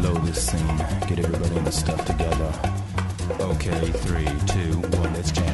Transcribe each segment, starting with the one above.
blow this scene. Get everybody in the stuff together. Okay, 3, 2, 1, let's jam.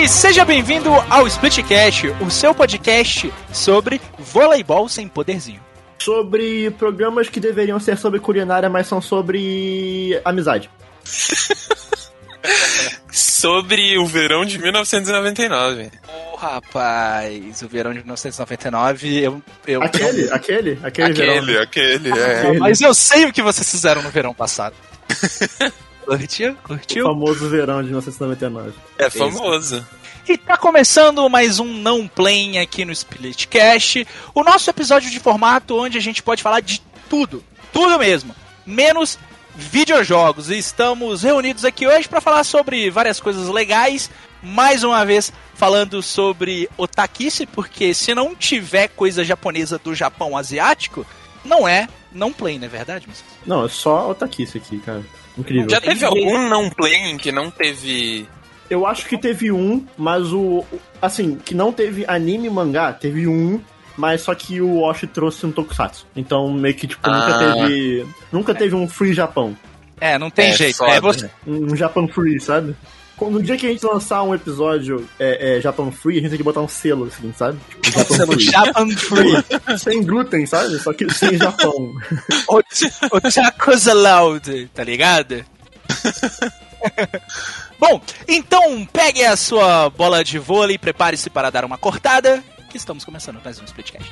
E seja bem-vindo ao Splitcast, o seu podcast sobre voleibol sem poderzinho. Sobre programas que deveriam ser sobre culinária, mas são sobre amizade. Sobre o verão de 1999. Ô, rapaz, o verão de 1999, eu. eu Aquele, aquele, aquele, verão. Aquele, aquele, é. Mas eu sei o que vocês fizeram no verão passado. Curtiu? O Curtiu? famoso verão de 1999. É famoso. E tá começando mais um Não Play aqui no Splitcast, o nosso episódio de formato onde a gente pode falar de tudo, tudo mesmo, menos videojogos. E estamos reunidos aqui hoje para falar sobre várias coisas legais, mais uma vez falando sobre otakice, porque se não tiver coisa japonesa do Japão asiático, não é Não Play, não é verdade, mas Não, é só otakice aqui, cara. Incrível. Já teve algum não playing que não teve. Eu acho que teve um, mas o. o- Assim, que não teve anime e mangá, teve um, mas só que o Osh trouxe um tokusatsu. Então, meio que, tipo, nunca Ah. teve. Nunca teve um Free Japão. É, não tem É jeito. foda. É você... Um Japan Free, sabe? Quando- No dia que a gente lançar um episódio é, é, Japan Free, a gente tem que botar um selo, assim, sabe? Tipo, Japan Free. Japan Free. sem glúten, sabe? Só que sem Japão. O, o Chacosa Loud, tá ligado? Bom, então pegue a sua bola de vôlei, prepare-se para dar uma cortada, estamos começando mais um Splitcast.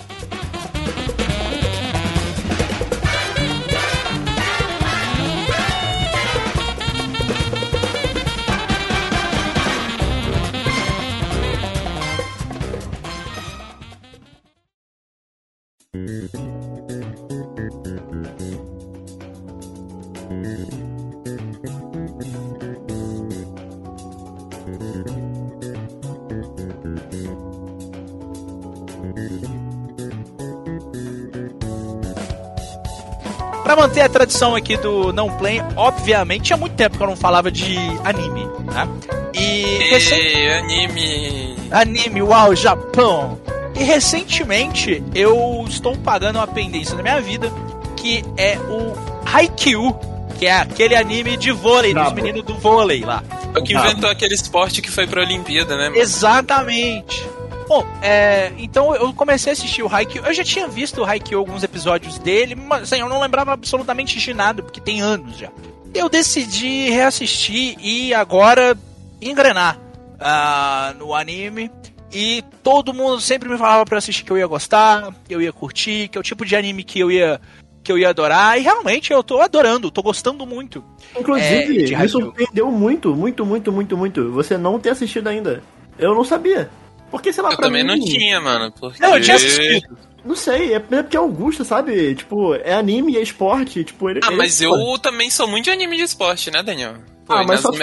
Pra manter a tradição aqui do Não Play, obviamente, tinha muito tempo que eu não falava de anime, né? E E anime. Anime, uau, Japão! E recentemente eu estou pagando uma pendência na minha vida, que é o Haikyuu, que é aquele anime de vôlei, dos Brabo. meninos do vôlei lá. É o que inventou aquele esporte que foi pra Olimpíada, né? mano? Exatamente. Bom, é, então eu comecei a assistir o Haikyuu. Eu já tinha visto o Haikyuu alguns episódios dele, mas assim, eu não lembrava absolutamente de nada, porque tem anos já. Eu decidi reassistir e agora engrenar ah, no anime. E todo mundo sempre me falava pra assistir que eu ia gostar, que eu ia curtir, que é o tipo de anime que eu ia que eu ia adorar. E realmente eu tô adorando, tô gostando muito. Inclusive, É, me surpreendeu muito, muito, muito, muito, muito. Você não ter assistido ainda. Eu não sabia. Porque, sei lá, Eu pra também mim, não tinha, mano. Porque... Não, eu tinha assistido. Não sei, é porque é Augusto, sabe? Tipo, é anime, é esporte, tipo, ele. Ah, ele- mas eu também sou muito de anime de esporte, né, Daniel? Pô, Ah, mas só de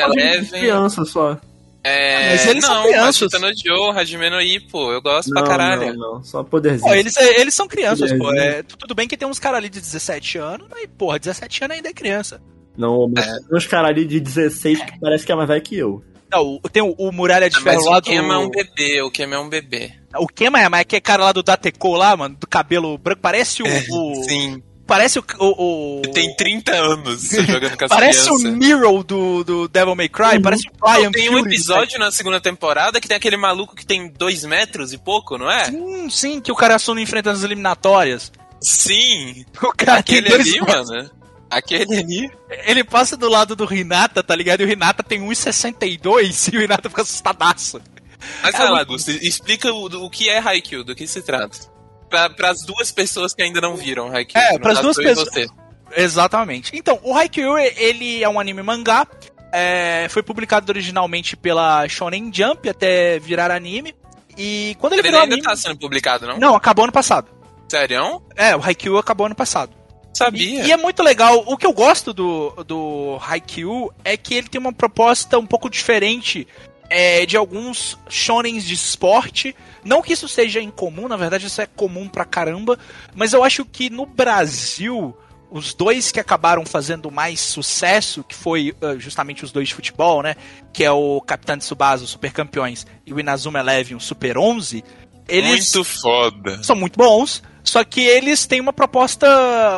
criança só. É... Mas eles são não, crianças. Hashita no Joe, Hajime no Ippo, eu gosto Não, pra caralho. não, não, só poderzinho. Pô, eles, eles são crianças, pô. Beleza. É, tudo bem que tem uns caras ali de 17 anos, mas, porra, 17 anos ainda é criança. Não, mas É. tem uns caras ali de 16 que parece que é mais velho que eu. Não, o- tem o, o Muralha de Ah, Ferro lá o do... Kema é um bebê, o Kema é um bebê. O Kema é, mas é que é cara lá do Dateco lá, mano, do cabelo branco. Parece o... o- Sim. Parece o... o, o Ele tem 30 anos jogando com as Parece o. Nero do, do Devil May Cry, Uhum. parece o Brian Tem um episódio na segunda temporada que tem aquele maluco que tem 2 metros e pouco, não é? Sim, sim, que o cara assume enfrentando as eliminatórias. Sim! O cara tem Aquele dois ali, metros. mano. Aquele ali. Ele passa do lado do Hinata, tá ligado? E o Hinata tem 1,62 e o Hinata fica assustadaço. Mas É vai lá, Augusto, explica o, o que é Haikyuu, do que se trata. Para as duas pessoas que ainda não viram Haikyuu. É, pras caso, duas pessoas-. Exatamente. Então, o Haikyuu, ele é um anime mangá. é, foi publicado originalmente pela Shonen Jump até virar anime. E quando ele, Ele virou ainda anime... tá sendo publicado, não? Não, acabou ano passado. Sério? É, o Haikyuu acabou ano passado. Sabia. E, e é muito legal. O que eu gosto do, do Haikyuu é que ele tem uma proposta um pouco diferente é, de alguns shonens de esporte. Não que isso seja incomum, na verdade isso é comum pra caramba. Mas eu acho que no Brasil, os dois que acabaram fazendo mais sucesso, que foi ah, justamente os dois de futebol, né? Que é o Capitão Tsubasa, o Super Campeões, e o Inazuma Eleven, o Super 11. Eles Muito foda. são muito bons. Só que eles têm uma proposta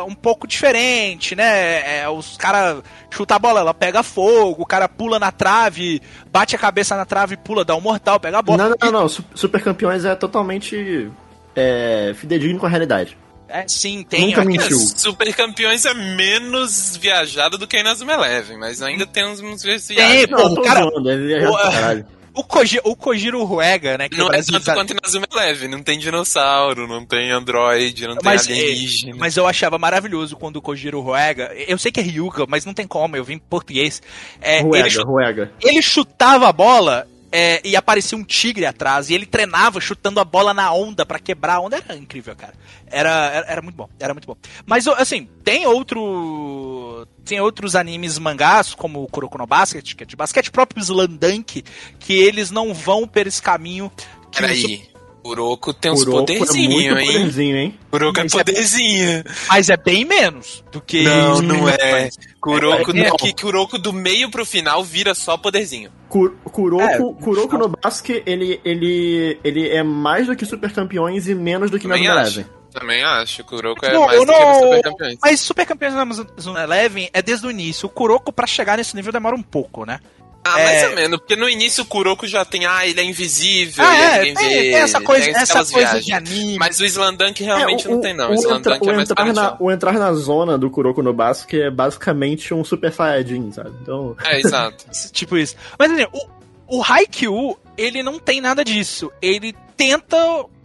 um pouco diferente, né? É, os caras chutam a bola, ela pega fogo, o cara pula na trave, bate a cabeça na trave, pula, dá um mortal, pega a bola. Não, não, não, não. Su- Super Campeões é totalmente é, fidedigno com a realidade. É, sim, tem. Nunca aqui- mentiu. Super campeões é menos viajado do que Inazuma Eleven, mas ainda tem uns, uns vezes Tem, viagens. Pô, Não, o cara- zoando, é viajado o- caralho. O, Koji, o Kojiro Ruega, né? Que Não é tanto sabe- quanto Inazuma Eleven, não tem dinossauro, não tem android, não tem Mas, é, alienígena. mas eu achava maravilhoso quando o Kojiro Ruega. Eu sei que é Ryuga, mas não tem como, eu vim em português. É, ele, Ruega, chu- ruega. ele chutava a bola é, e aparecia um tigre atrás. E ele treinava chutando a bola na onda pra quebrar a onda. Era incrível, cara. Era, era, era muito bom, era muito bom. Mas, assim, tem outro. Tem outros animes mangás, como o Kuroko no Basket, que é de basquete, próprio Slandunk, que eles não vão por esse caminho. Que Peraí, Kuroko tem uns Kuroko é muito poderzinhos, hein? poderzinho, hein? Kuroko é Mas é- poderzinho. Mas é bem menos do que. Não, não é. Kuroko, É, é. que Kuroko do meio pro final vira só poderzinho. Kur- Kuroko, É, Kuroko no Basque, ele, ele, ele é mais do que Super Campeões e menos do que acho. Eleven. Também acho. Kuroko é Não, mais do que não- super campeões. Mas Super Campeões da Amazon Eleven é desde o início. O Kuroko, pra chegar nesse nível, demora um pouco, né? Ah, É. mais ou menos, porque no início o Kuroko já tem, ah, ele é invisível, Ah, aí é, ninguém tem, vê, tem essa coisa, tem essa coisa viagens. de anime. Mas o Slandunk realmente É, não tem, não. O, O, entra- o é entrar na, o entrar na zona do Kuroko no Basque é basicamente um Super Saiyajin, sabe? Então, É, exato. Tipo isso. Mas assim, o, o Haikyuu, ele não tem nada disso. Ele tenta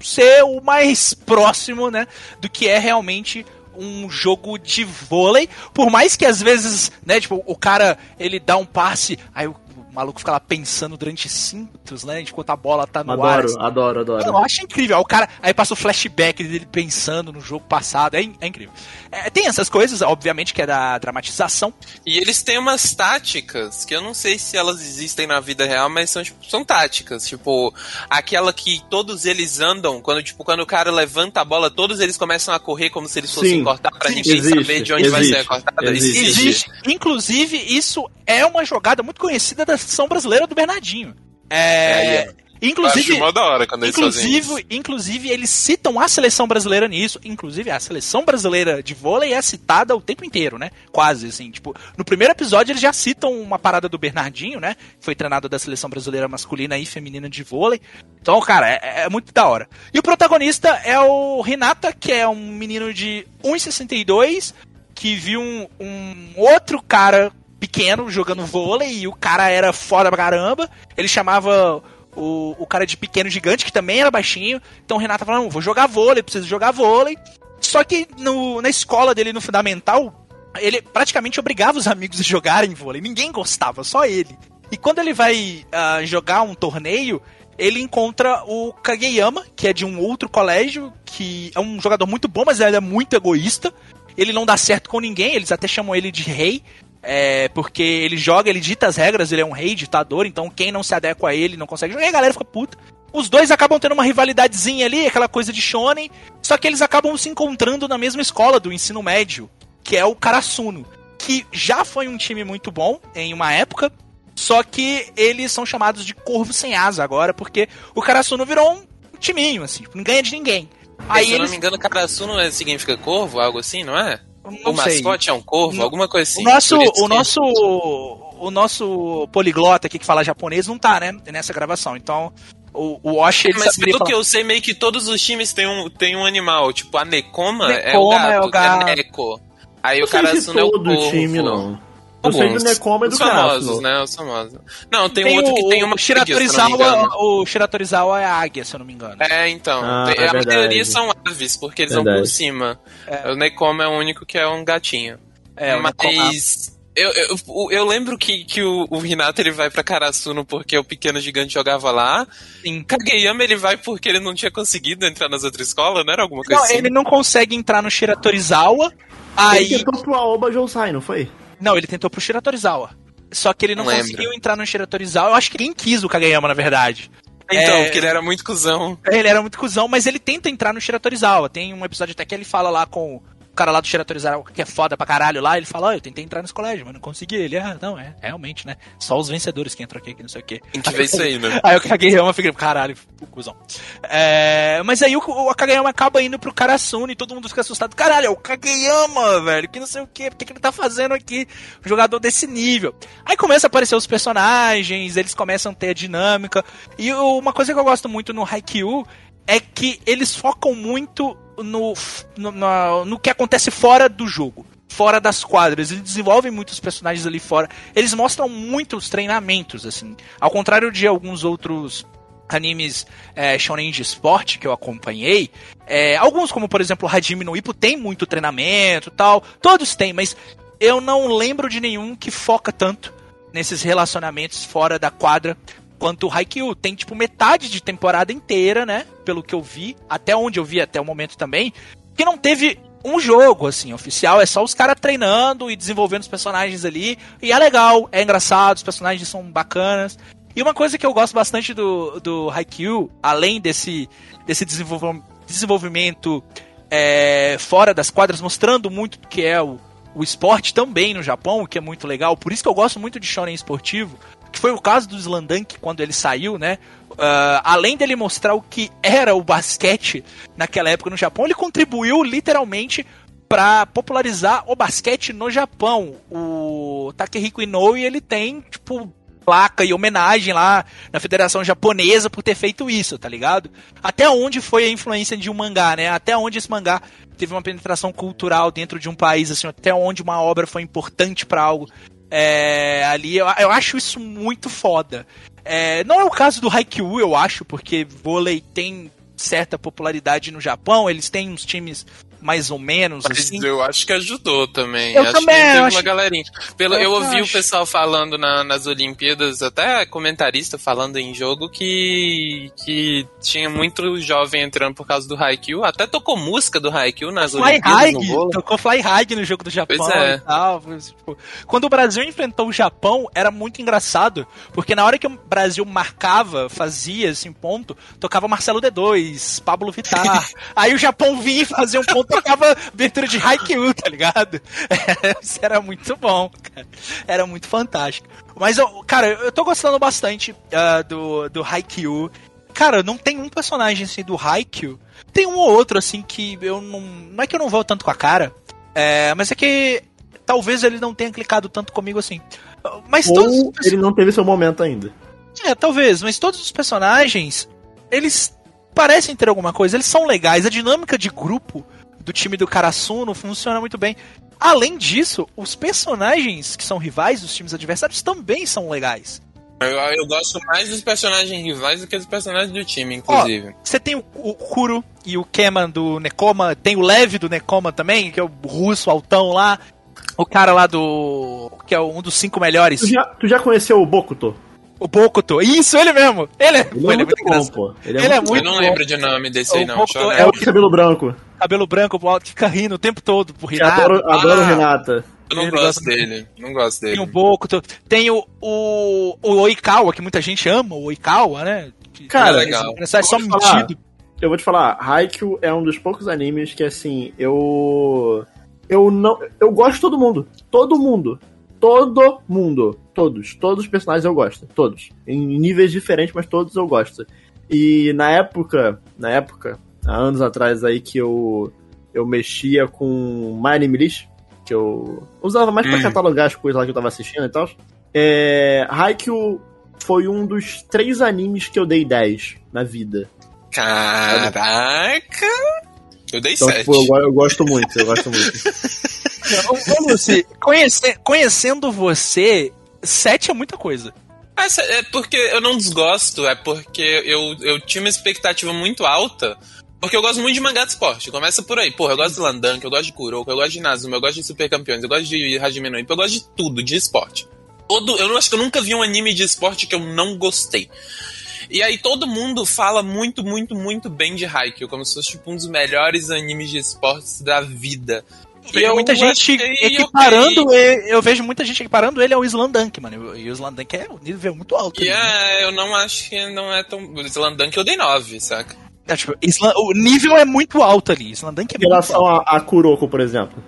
ser o mais próximo, né, do que é realmente um jogo de vôlei, por mais que às vezes, né, tipo, o cara, ele dá um passe, aí o, o maluco fica lá pensando durante cintos, né, enquanto a bola tá no ar. adoro, assim. adoro, adoro. Eu acho incrível. Aí O cara, aí passa o flashback dele pensando no jogo passado. É, é incrível. É, tem essas coisas, obviamente, que é da dramatização. E eles têm umas táticas que eu não sei se elas existem na vida real, mas são, tipo, são táticas. Tipo, aquela que todos eles andam, quando, tipo, quando o cara levanta a bola, todos eles começam a correr como se eles fossem Sim. cortar pra Sim. ninguém Existe, saber de onde vai existe, ser cortada. existe. Existe. Inclusive, isso é uma jogada muito conhecida da seleção brasileira do Bernardinho. É. É, Eu Inclusive. acho mó da hora quando eles fazem isso. Inclusive, inclusive, eles citam a seleção brasileira nisso. Inclusive, a seleção brasileira de vôlei é citada o tempo inteiro, né? Quase, assim. Tipo, no primeiro episódio eles já citam uma parada do Bernardinho, né? Que foi treinado da seleção brasileira masculina e feminina de vôlei. Então, cara, é, é muito da hora. E o protagonista é o Renata, que é um menino de 1,62 que viu um, um outro cara pequeno jogando vôlei e o cara era foda pra caramba. Ele chamava o, o cara de pequeno gigante, que também era baixinho. Então o Renato falou: vou jogar vôlei, preciso jogar vôlei. Só que no, na escola dele, no fundamental, ele praticamente obrigava os amigos a jogarem vôlei. Ninguém gostava, só ele. E quando ele vai ah, jogar um torneio, ele encontra o Kageyama, que é de um outro colégio, que é um jogador muito bom, mas ele é muito egoísta. Ele não dá certo com ninguém, eles até chamam ele de rei. É, porque ele joga, ele dita as regras, ele é um rei, ditador, então quem não se adequa a ele não consegue jogar, e a galera fica puta. Os dois acabam tendo uma rivalidadezinha ali, aquela coisa de shonen, só que eles acabam se encontrando na mesma escola do ensino médio, que é o Karasuno, que já foi um time muito bom em uma época, só que eles são chamados de corvo sem asa agora, porque o Karasuno virou um timinho, assim, não ganha de ninguém. Aí Se eu não me engano, Karasu não é, significa corvo, algo assim, não é? Não o sei. mascote é um corvo, Não. alguma coisa assim. o nosso, o nosso, o nosso poliglota aqui que fala japonês não tá, né, nessa gravação. Então, o, o Osh, ele Mas pelo falar- que eu sei, meio que todos os times têm um, têm um animal. Tipo, a Nekoma, é o Nekoma gato, é o gato. que é Neko. Aí Não o sei de Karasuno é o todo corvo. o time, não. Eu sei do. Nekoma e do Os famosos, né? Os famosos. Não, tem, Tem um outro que o, tem uma o Shiratorizawa, o Shiratorizawa é a águia, se eu não me engano. É, então. Ah, tem- é a verdade. maioria são aves, porque eles vão por Verdade. cima. O Nekoma é o único que é um gatinho. É, o Nekoma- Mas. Eu, eu, eu lembro que, que o, o Renato ele vai pra Karasuno porque o pequeno gigante jogava lá. Sim. Kageyama ele vai porque ele não tinha conseguido entrar nas outras escolas, não era alguma coisa Não, assim? ele não consegue entrar no Shiratorizawa. Ele Aí. tentou pro Aoba Jousai, não foi? Não, ele tentou pro Shiratorizawa. Só que ele não Não lembro. conseguiu entrar no Shiratorizawa. Eu acho que quem quis o Kageyama, na verdade. Então, É. porque ele era muito cuzão. Ele era muito cuzão, mas ele tenta entrar no Shiratorizawa. Tem um episódio até que ele fala lá com cara lá do Shiratorizawa que é foda pra caralho lá, ele fala, ó, oh, eu tentei entrar nesse colégio, mas não consegui. Ele, ah, não, é, realmente, né? Só os vencedores que entram aqui, que não sei o quê. A gente vê isso aí, né? Aí o Kageyama fica, caralho, cuzão. É, mas aí o, o Kageyama acaba indo pro Karasune e todo mundo fica assustado. Caralho, é o Kageyama, velho, que não sei o quê, o que, que ele tá fazendo aqui? Um jogador desse nível. Aí começa a aparecer os personagens, eles começam a ter a dinâmica. E uma coisa que eu gosto muito no Haikyuu é que eles focam muito no, no, no, que acontece fora do jogo fora das quadras. Eles desenvolvem muitos personagens ali fora. Eles mostram muitos treinamentos, assim. Ao contrário de alguns outros animes é, shonen de esporte que eu acompanhei, é, alguns como por exemplo Hajime no Ippo tem muito treinamento tal, todos têm, mas eu não lembro de nenhum que foca tanto nesses relacionamentos fora da quadra quanto o Haikyuu. Tem, tipo, metade de temporada inteira, né? Pelo que eu vi, até onde eu vi até o momento também, que não teve um jogo, assim, oficial. É só os caras treinando e desenvolvendo os personagens ali. E é legal, é engraçado, os personagens são bacanas. E uma coisa que eu gosto bastante do, do Haikyuu, além desse, desse desenvolvimento é, fora das quadras, mostrando muito que é o, o esporte também no Japão, o que é muito legal. Por isso que eu gosto muito de shonen esportivo, que foi o caso do Slandunk quando ele saiu, né? Uh, além dele mostrar o que era o basquete naquela época no Japão, ele contribuiu literalmente para popularizar o basquete no Japão. O Takehiko Inoue, ele tem, tipo, placa e homenagem lá na Federação Japonesa por ter feito isso, tá ligado? Até onde foi a influência de um mangá, né? Até onde esse mangá teve uma penetração cultural dentro de um país, assim, até onde uma obra foi importante para algo é, ali. Eu, eu, acho isso muito foda. É, não é o caso do Haikyuu, eu acho, porque vôlei tem certa popularidade no Japão, eles têm uns times mais ou menos. Mas assim. eu acho que ajudou também. Eu acho também, que teve eu uma acho... galerinha. Pelo, eu, Eu ouvi acho. o pessoal falando na- nas Olimpíadas, até comentarista falando em jogo, que, que tinha muito jovem entrando por causa do Haikyuu. Até tocou música do Haikyuu nas Fly Olimpíadas High, no tocou Fly High no jogo do Japão Pois é. e tal. tipo, quando o Brasil enfrentou o Japão, era muito engraçado, porque na hora que o Brasil marcava, fazia assim, ponto, tocava Marcelo D2, Pablo Vittar. Aí o Japão vinha e fazia um ponto, tocava abertura de Haikyuu, tá ligado? Isso era muito bom, cara. Era muito fantástico. Mas, eu, cara, eu tô gostando bastante ah, do, do Haikyuu. Cara, não tem um personagem assim do Haikyuu. Tem um ou outro assim que eu não. Não é que eu não vou tanto com a cara. É, mas é que talvez ele não tenha clicado tanto comigo assim. Mas todos. Ou os ele não teve seu momento ainda. É, talvez, mas todos os personagens, eles parecem ter alguma coisa, eles são legais. A dinâmica de grupo do time do Karasuno funciona muito bem. Além disso, os personagens que são rivais dos times adversários também são legais. Eu, eu gosto mais dos personagens rivais do que dos personagens do time, inclusive. Você tem o, o Kuro e o Keman do Nekoma, tem o Lev do Nekoma também, que é o russo altão lá. O cara lá do. que é um dos cinco melhores. Tu já, tu já conheceu o Bokuto? O Bokuto. Isso, ele mesmo. Ele é, Ele é ele é muito bom, engraçado. pô. Ele é Ele é muito muito eu não bom. lembro de nome desse aí, O não. Bokuto é É o de cabelo branco. cabelo branco, fica rindo o tempo todo Que Renata. adoro, adoro Ah. Renata. Eu não gosto gosta- dele. Não gosto dele. Tem o Bokuto, tem o, o, o Oikawa, que muita gente ama, o Oikawa, né? Que- Cara, esse legal. personagem só mentido. Eu vou te falar, Haikyuu é um dos poucos animes que, assim, eu... Eu não... Eu gosto de todo mundo. Todo mundo. Todo mundo. Todos. Todos os personagens eu gosto. Todos. Em níveis diferentes, mas todos eu gosto. E na época... Na época, há anos atrás aí que eu... Eu mexia com My Anime List, que eu usava mais pra Hum. catalogar as coisas lá que eu tava assistindo e tal. É... Haikyuu foi um dos três animes que eu dei 10 na vida. Caraca! Eu dei Então, sete. tipo, eu, eu gosto muito, eu gosto muito. Ô, ô, Lucy, conhece- conhecendo você, 7 é muita coisa. Mas é porque eu não desgosto, é porque eu, eu tinha uma expectativa muito alta. Porque eu gosto muito de mangá de esporte. Começa por aí. Porra, eu gosto de Landank, eu gosto de Kuroko, eu gosto de Nazuma, eu gosto de Super Campeões, eu gosto de Hajime no Ippo, eu gosto de tudo, de esporte. Todo, eu não acho que eu nunca vi um anime de esporte que eu não gostei. E aí todo mundo fala muito, muito, muito bem de Haikyuu, como se fosse tipo, um dos melhores animes de esportes da vida. Eu vejo muita gente equiparando, ok. ele- eu vejo muita gente equiparando ele ao Slandunk, mano. E o Slandunk é um nível muito alto. E ali, né? é, eu não acho que não é tão. O Slandunk eu dei 9, saca? É, tipo, Isla- o nível é muito alto ali. Slandunk é Em relação a, a Kuroko, por exemplo.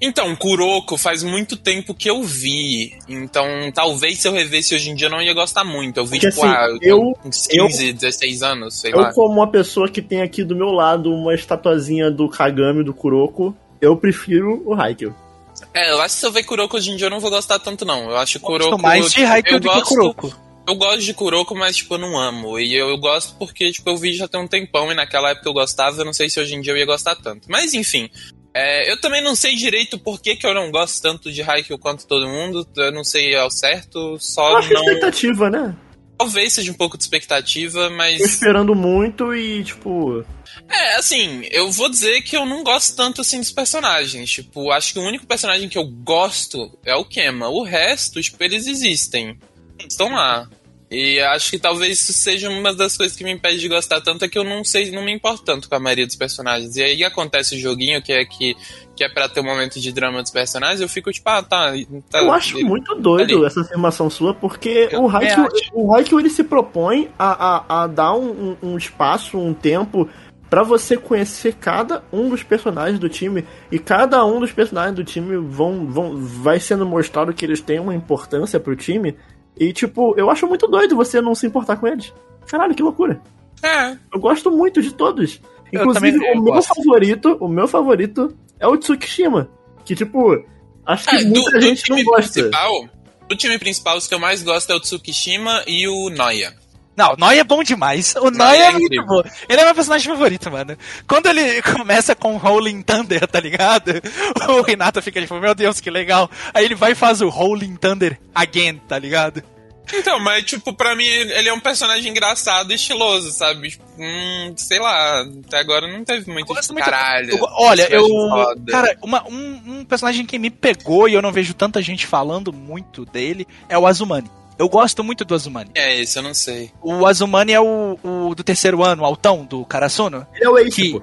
Então, Kuroko faz muito tempo que eu vi. Então, talvez se eu revesse hoje em dia eu não ia gostar muito. Eu vi, Porque, tipo, assim, ah, eu- uns 15, 16 anos, sei Eu, lá. como uma pessoa que tem aqui do meu lado uma estatuazinha do Kagami, do Kuroko, eu prefiro o Haikyuu. É, eu acho que se eu ver Kuroko hoje em dia eu não vou gostar tanto, não. Eu acho Gosto Kuroko. mais de Haikyuu eu do que gosto- Kuroko. Eu gosto de Kuroko, mas, tipo, eu não amo. E eu, eu gosto porque, tipo, eu vi já tem um tempão e naquela época eu gostava, eu não sei se hoje em dia eu ia gostar tanto. Mas, enfim. É, eu também não sei direito por que, que eu não gosto tanto de Haikyuu quanto todo mundo. Eu não sei ao certo, Eu só acho que é não... expectativa, né? Talvez seja um pouco de expectativa, Tô mas... esperando muito e, tipo. É, assim, eu vou dizer que eu não gosto tanto, assim, dos personagens. Tipo, acho que o único personagem que eu gosto é o Kema. O resto, tipo, eles existem. Estão lá. E acho que talvez isso seja uma das coisas que me impede de gostar tanto, é que eu não sei, não me importo tanto com a maioria dos personagens. E aí acontece o joguinho, que é que, que é pra ter um momento de drama dos personagens, eu fico tipo, ah, tá. tá Eu acho ele- muito doido ali. essa afirmação sua, porque Eu o Haikyuu, o Haikyuu ele se propõe a, a, a dar um, um- um espaço, um tempo pra você conhecer cada um dos personagens do time e cada um dos personagens do time vão, vão vai sendo mostrado que eles têm uma importância pro time e tipo, eu acho muito doido você não se importar com eles. Caralho, que loucura. É, Eu gosto muito de todos. Eu Inclusive, também- o meu gosto. favorito, o meu favorito é o Tsukishima, que tipo, acho que do, muita do gente time não gosta. principal. Do time principal, os que eu mais gosto é o Tsukishima e o Noia. Não, o Noia é bom demais. O Noia Noia é é muito bom. Ele é meu personagem favorito, mano. Quando ele começa com Rolling Thunder, tá ligado? O Renato fica tipo, meu Deus, que legal. Aí ele vai e faz o Rolling Thunder again, tá ligado? Então, mas, tipo, pra mim, ele é um personagem engraçado e estiloso, sabe? Tipo, Hum, sei lá, até agora não teve muito, Eu muito- caralho. Eu olha, eu. foda. Cara, uma- um, um personagem que me pegou e eu não vejo tanta gente falando muito dele é o Azumani. Eu gosto muito do Azumani. É esse, eu não sei. O Azumani é o, o do terceiro ano, o Altão, do Karasuno. Ele é o Ace, Que- pô.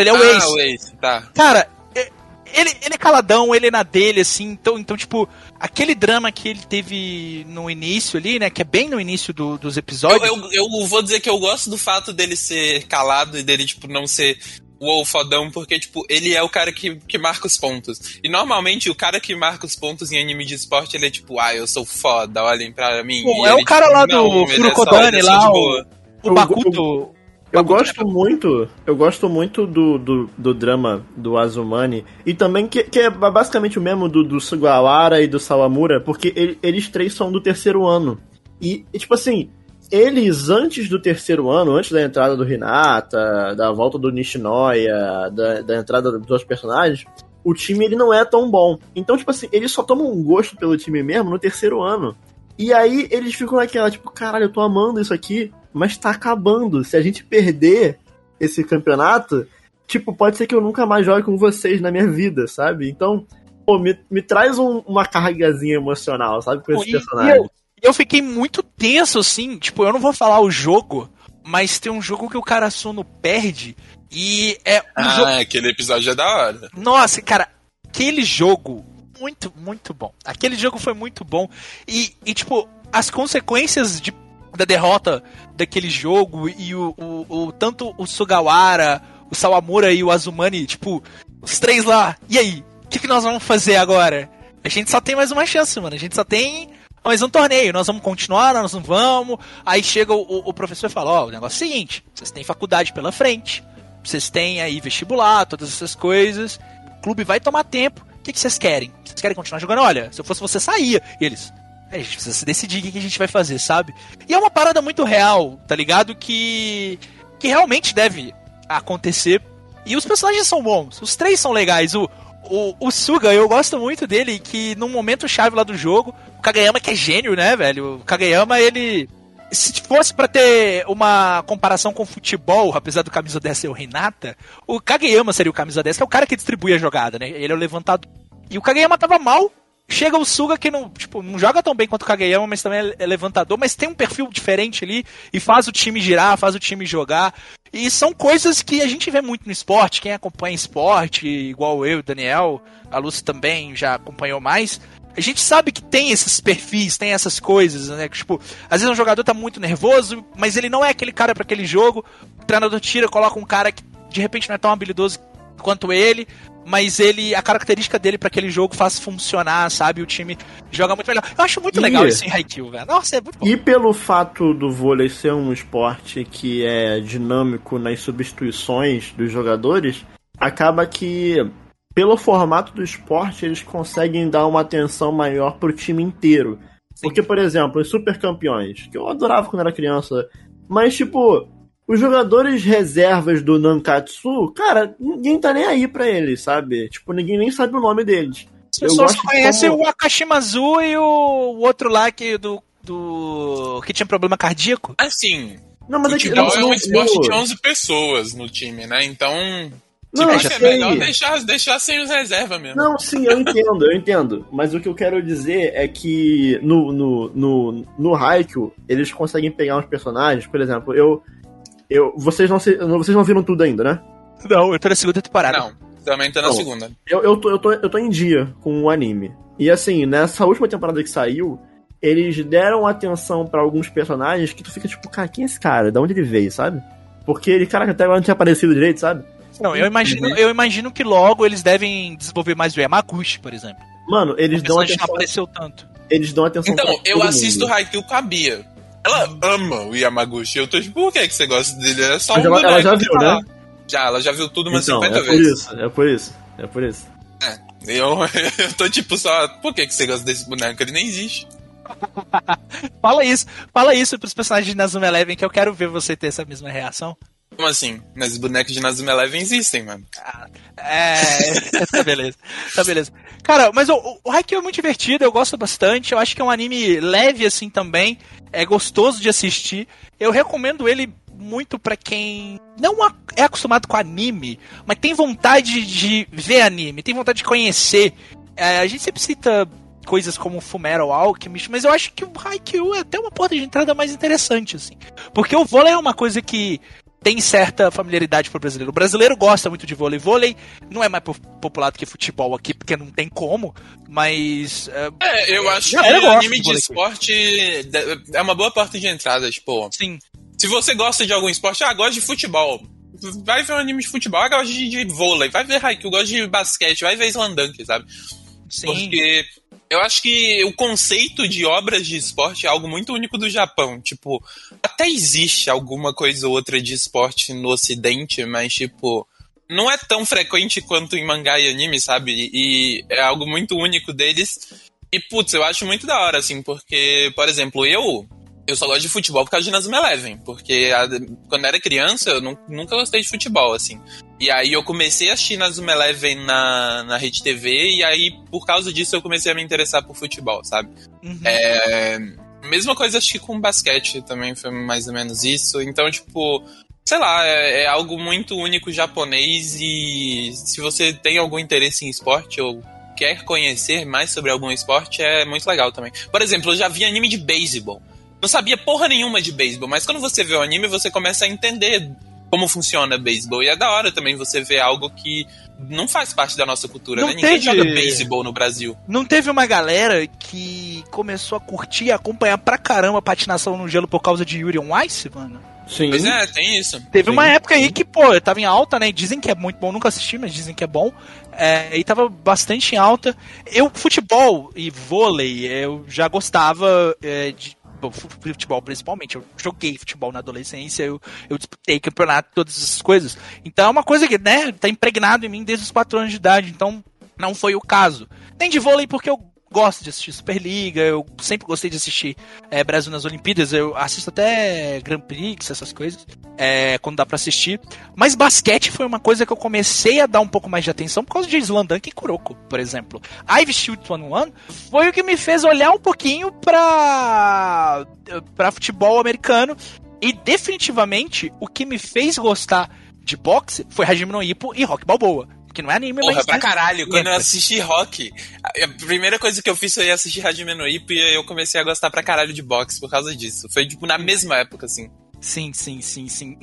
Ele é o ah, Ace. o Ace, tá. Cara, é- ele, ele é caladão, ele é na dele, assim, então, então, tipo, aquele drama que ele teve no início ali, né, que é bem no início do- dos Eu, episódios. eu, eu vou dizer que eu gosto do fato dele ser calado e dele, tipo, não ser o fodão, porque, tipo, ele é o cara que, que marca os pontos. E normalmente o cara que marca os pontos em anime de esporte, ele é tipo, ah, eu sou foda, olhem pra mim. Pô, é ele, o cara tipo, lá do é Furukodani é lá, de o- o Bakuto. Eu gosto muito, eu gosto muito do, do, do drama do Azumani e também que, que é basicamente o mesmo do, do Sugawara e do Sawamura, porque ele- eles três são do terceiro ano. E, e, tipo assim, eles antes do terceiro ano, antes da entrada do Hinata, da volta do Nishinoya, da, da entrada dos outros personagens, o time ele não é tão bom. Então, tipo assim, eles só tomam um gosto pelo time mesmo no terceiro ano. E aí eles ficam naquela, tipo, caralho, eu tô amando isso aqui, mas tá acabando. Se a gente perder esse campeonato, tipo, pode ser que eu nunca mais jogue com vocês na minha vida, sabe? Então, pô, me, me traz um- uma carregazinha emocional, sabe, com esse E- e personagem. eu, eu fiquei muito tenso, assim, tipo, eu não vou falar o jogo, mas tem um jogo que o Karasuno perde e é um jogo... Ah, aquele episódio é da hora. Nossa, cara, aquele jogo, muito, muito bom. Aquele jogo foi muito bom. E, e, tipo, as consequências de, da derrota daquele jogo e o, o, o- tanto o Sugawara, o Sawamura e o Azumani, tipo, os três lá, e aí? O que, que nós vamos fazer agora? A gente só tem mais uma chance, mano. A gente só tem mais um torneio. Nós vamos continuar, nós não vamos. Aí chega o, o- professor e fala: Ó, o negócio é o seguinte: vocês têm faculdade pela frente, vocês têm aí vestibular, todas essas coisas. O clube vai tomar tempo. O que, que vocês querem? Vocês querem continuar jogando? Olha, se eu fosse você, saía. E eles. "É, A gente precisa se decidir o que que a gente vai fazer, sabe? E é uma parada muito real, tá ligado? Que. que realmente deve acontecer. E os personagens são bons, os três são legais. O, o, o Suga, eu gosto muito dele, que num momento chave lá do jogo, o Kageyama que é gênio, né, velho? O Kageyama, ele. Se fosse pra ter uma comparação com futebol, apesar do camisa 10 ser o Renata, o Kageyama seria o camisa 10, que é o cara que distribui a jogada, né? Ele é o levantador. E o Kageyama tava mal. Chega o Suga que não, tipo, não joga tão bem quanto o Kageyama, mas também é- levantador, mas tem um perfil diferente ali e faz o time girar, faz o time jogar. E são coisas que a gente vê muito no esporte. Quem acompanha esporte, igual eu Daniel, a Lúcia também já acompanhou mais. a gente sabe que tem esses perfis, tem essas coisas, né? Que, tipo, às vezes um jogador tá muito nervoso, mas ele não é aquele cara para aquele jogo. O treinador tira, coloca um cara que de repente não é tão habilidoso quanto ele, mas ele a característica dele para aquele jogo faz funcionar, sabe? O time joga muito melhor. Eu acho muito E- legal isso em Haikyuu, velho. Nossa, é muito bom. E pelo fato do vôlei ser um esporte que é dinâmico nas substituições dos jogadores, acaba que, pelo formato do esporte, eles conseguem dar uma atenção maior pro time inteiro. Porque, por exemplo, os super campeões, que eu adorava quando era criança, mas tipo, os jogadores reservas do Nankatsu, cara, ninguém tá nem aí pra eles, sabe? Tipo, ninguém nem sabe o nome deles. As Eu pessoas conhecem como- o Akashimazu e o, o outro lá que do, do que tinha problema cardíaco. Assim, Não, mas é que futebol é no- um esporte de 11 pessoas no time, né? Então, Não, tipo, eu acho que é sei. melhor deixar, deixar sem os reservas mesmo. Não, sim, eu entendo, eu entendo. Mas o que eu quero dizer é que no, no, no, no Haikyuu, eles conseguem pegar uns personagens, por exemplo, eu. Eu vocês, não se, vocês não viram tudo ainda, né? Não, eu tô na segunda temporada. Não, também tá na Não. segunda. Eu, eu, tô, eu, tô, eu tô em dia com o anime. E assim, nessa última temporada que saiu, eles deram atenção pra alguns personagens que tu fica tipo, cara, quem é esse cara? Da onde ele veio, sabe? Porque ele, cara, até agora não tinha aparecido direito, sabe? Não, eu imagino, eu imagino que logo eles devem desenvolver mais o Yamaguchi, por exemplo. Mano, eles O dão personagem não atenção. apareceu tanto. Eles dão atenção Então, pra eu todo assisto mundo. Haikyuu com a Bia. Ela ama o Yamaguchi. Eu tô tipo, por que, que você gosta dele? É só Mas um ela- ela boneco já viu, falar. né? Já, ela já viu tudo umas Então, 50 é por vezes. isso, é por isso, é por isso. Eu, eu tô tipo só, por que, que você gosta desse boneco? Ele nem existe. Fala isso, fala isso pros personagens de Nazuma Eleven que eu quero ver você ter essa mesma reação. Como assim? Mas os bonecos de Nazuma Eleven existem, mano. É, tá beleza. Tá beleza. Cara, mas o, o Haikyuu é muito divertido, eu gosto bastante. Eu acho que é um anime leve assim também. É gostoso de assistir. Eu recomendo ele muito pra quem não é acostumado com anime, mas tem vontade de ver anime, tem vontade de conhecer. É, a gente sempre cita coisas como Fullmetal Alchemist, mas eu acho que o Haikyuu é até uma porta de entrada mais interessante, assim. Porque o vôlei é uma coisa que tem certa familiaridade pro brasileiro. O brasileiro gosta muito de vôlei. Vôlei não é mais po- popular do que futebol aqui, porque não tem como, mas... é, É, eu acho Não, que eu gosto anime de de esporte é uma boa porta de entrada, tipo. sim, Se você gosta de algum esporte, ah, gosta de futebol. Vai ver um anime de futebol, ah, gosta de, de vôlei, vai ver Haikyuu, gosta de basquete, vai ver Slandunk, sabe? sim. Porque eu acho que o conceito de obras de esporte é algo muito único do Japão. Tipo, até existe alguma coisa ou outra de esporte no ocidente, mas, tipo, não é tão frequente quanto em mangá e anime, sabe? E é algo muito único deles. E, putz, eu acho muito da hora, assim, porque, por exemplo, eu. Eu só gosto de futebol por causa de Nazuma Eleven, porque a- quando eu era criança eu nu- nunca gostei de futebol, assim. E aí eu comecei a assistir Nazuma Eleven na, na Rede TV, e aí por causa disso eu comecei a me interessar por futebol, sabe? Uhum. É, mesma coisa acho que com basquete também foi mais ou menos isso. Então, tipo, sei lá, é, é algo muito único japonês e se você tem algum interesse em esporte ou quer conhecer mais sobre algum esporte, é muito legal também. Por exemplo, eu já vi anime de beisebol. Não sabia porra nenhuma de beisebol, mas quando você vê o anime, você começa a entender como funciona beisebol. E é da hora também você ver algo que não faz parte da nossa cultura, Não né? Ninguém teve- joga beisebol no Brasil. Não teve uma galera que começou a curtir e acompanhar pra caramba a patinação no gelo por causa de Yuri on Ice, mano? Sim. Pois é, tem isso. Teve Sim, uma época aí que, pô, tava em alta, né? Dizem que é muito bom, nunca assisti, mas dizem que é bom. É, e tava bastante em alta. Eu, futebol e vôlei, eu já gostava é, de. Futebol principalmente, eu joguei futebol na adolescência, eu, eu disputei campeonato, todas essas coisas. Então é uma coisa que, né, tá impregnado em mim desde os 4 anos de idade, então não foi o caso. Nem de vôlei, porque eu gosto de assistir Superliga, eu sempre gostei de assistir é, Brasil nas Olimpíadas, eu assisto até Grand Prix, essas coisas, é, quando dá pra assistir. Mas basquete foi uma coisa que eu comecei a dar um pouco mais de atenção por causa de Slandunk e Kuroko, por exemplo. Shield One One foi o que me fez olhar um pouquinho pra, pra futebol americano e definitivamente o que me fez gostar de boxe foi Hajime no Ippo e Rock Balboa. Que não é anime, Porra, mas... pra caralho. Quando eu assisti rock, a primeira coisa que eu fiz foi assistir Hajime no Ippo e eu comecei a gostar pra caralho de boxe por causa disso. Foi, tipo, na mesma época, assim. Sim, sim, sim, sim.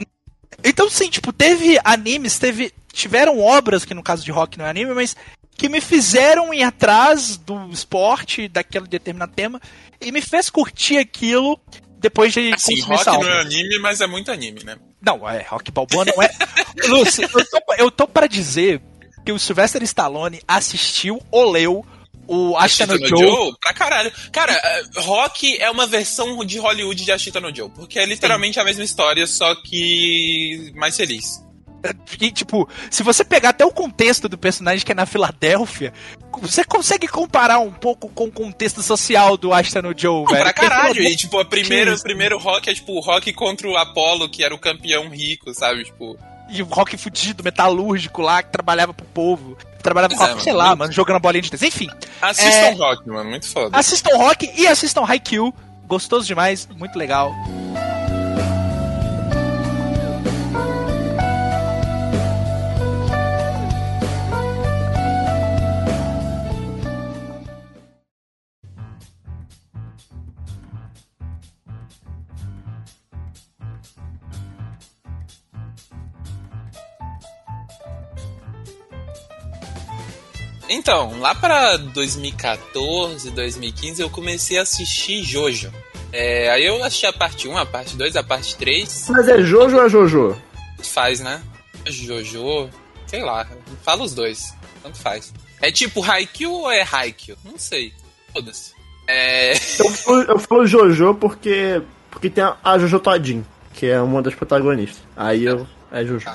Então, sim, tipo, teve animes, teve. Tiveram obras, que no caso de rock não é anime, mas que me fizeram ir atrás do esporte, daquele determinado tema, e me fez curtir aquilo depois de Assim, rock essa não é anime, mas é muito anime, né? Não, é, Rock Balboa não é. Lúcio, eu tô, eu tô pra dizer que o Sylvester Stallone assistiu ou leu o no Joe. Joe, pra caralho. Cara, eh, Rock é uma versão de Hollywood de Ashita no Joe, porque é literalmente a mesma história, só que mais feliz. E, tipo, se você pegar até o contexto do personagem que é na Filadélfia, você consegue comparar um pouco com o contexto social do Ashita no Joe, Não, velho. pra caralho. E, tipo, a primeira, Isso. o primeiro rock é, tipo, o rock contra o Apollo, que era o campeão rico, sabe? Tipo, E o rock fudido, metalúrgico lá, que trabalhava pro povo. Trabalhava Pois com, é, sei mano. lá, mano, jogando bolinha de tênis. Enfim, assistam É. rock, mano. Muito foda. assistam rock e assistam Haikyuu. Gostoso demais, muito legal. Então, lá pra 2014, 2015, eu comecei a assistir Jojo. É, aí eu assisti a parte 1, a parte 2, a parte 3. Mas é Jojo ou é Jojo? Tanto faz, né? Jojo, sei lá, fala os dois. Tanto faz. É tipo Haikyuu ou é Haikyuu? Não sei. Foda-se. É. Eu falo, eu falo Jojo porque, porque tem a, a Jojo Todin, que é uma das protagonistas. Aí eu. É Jojo.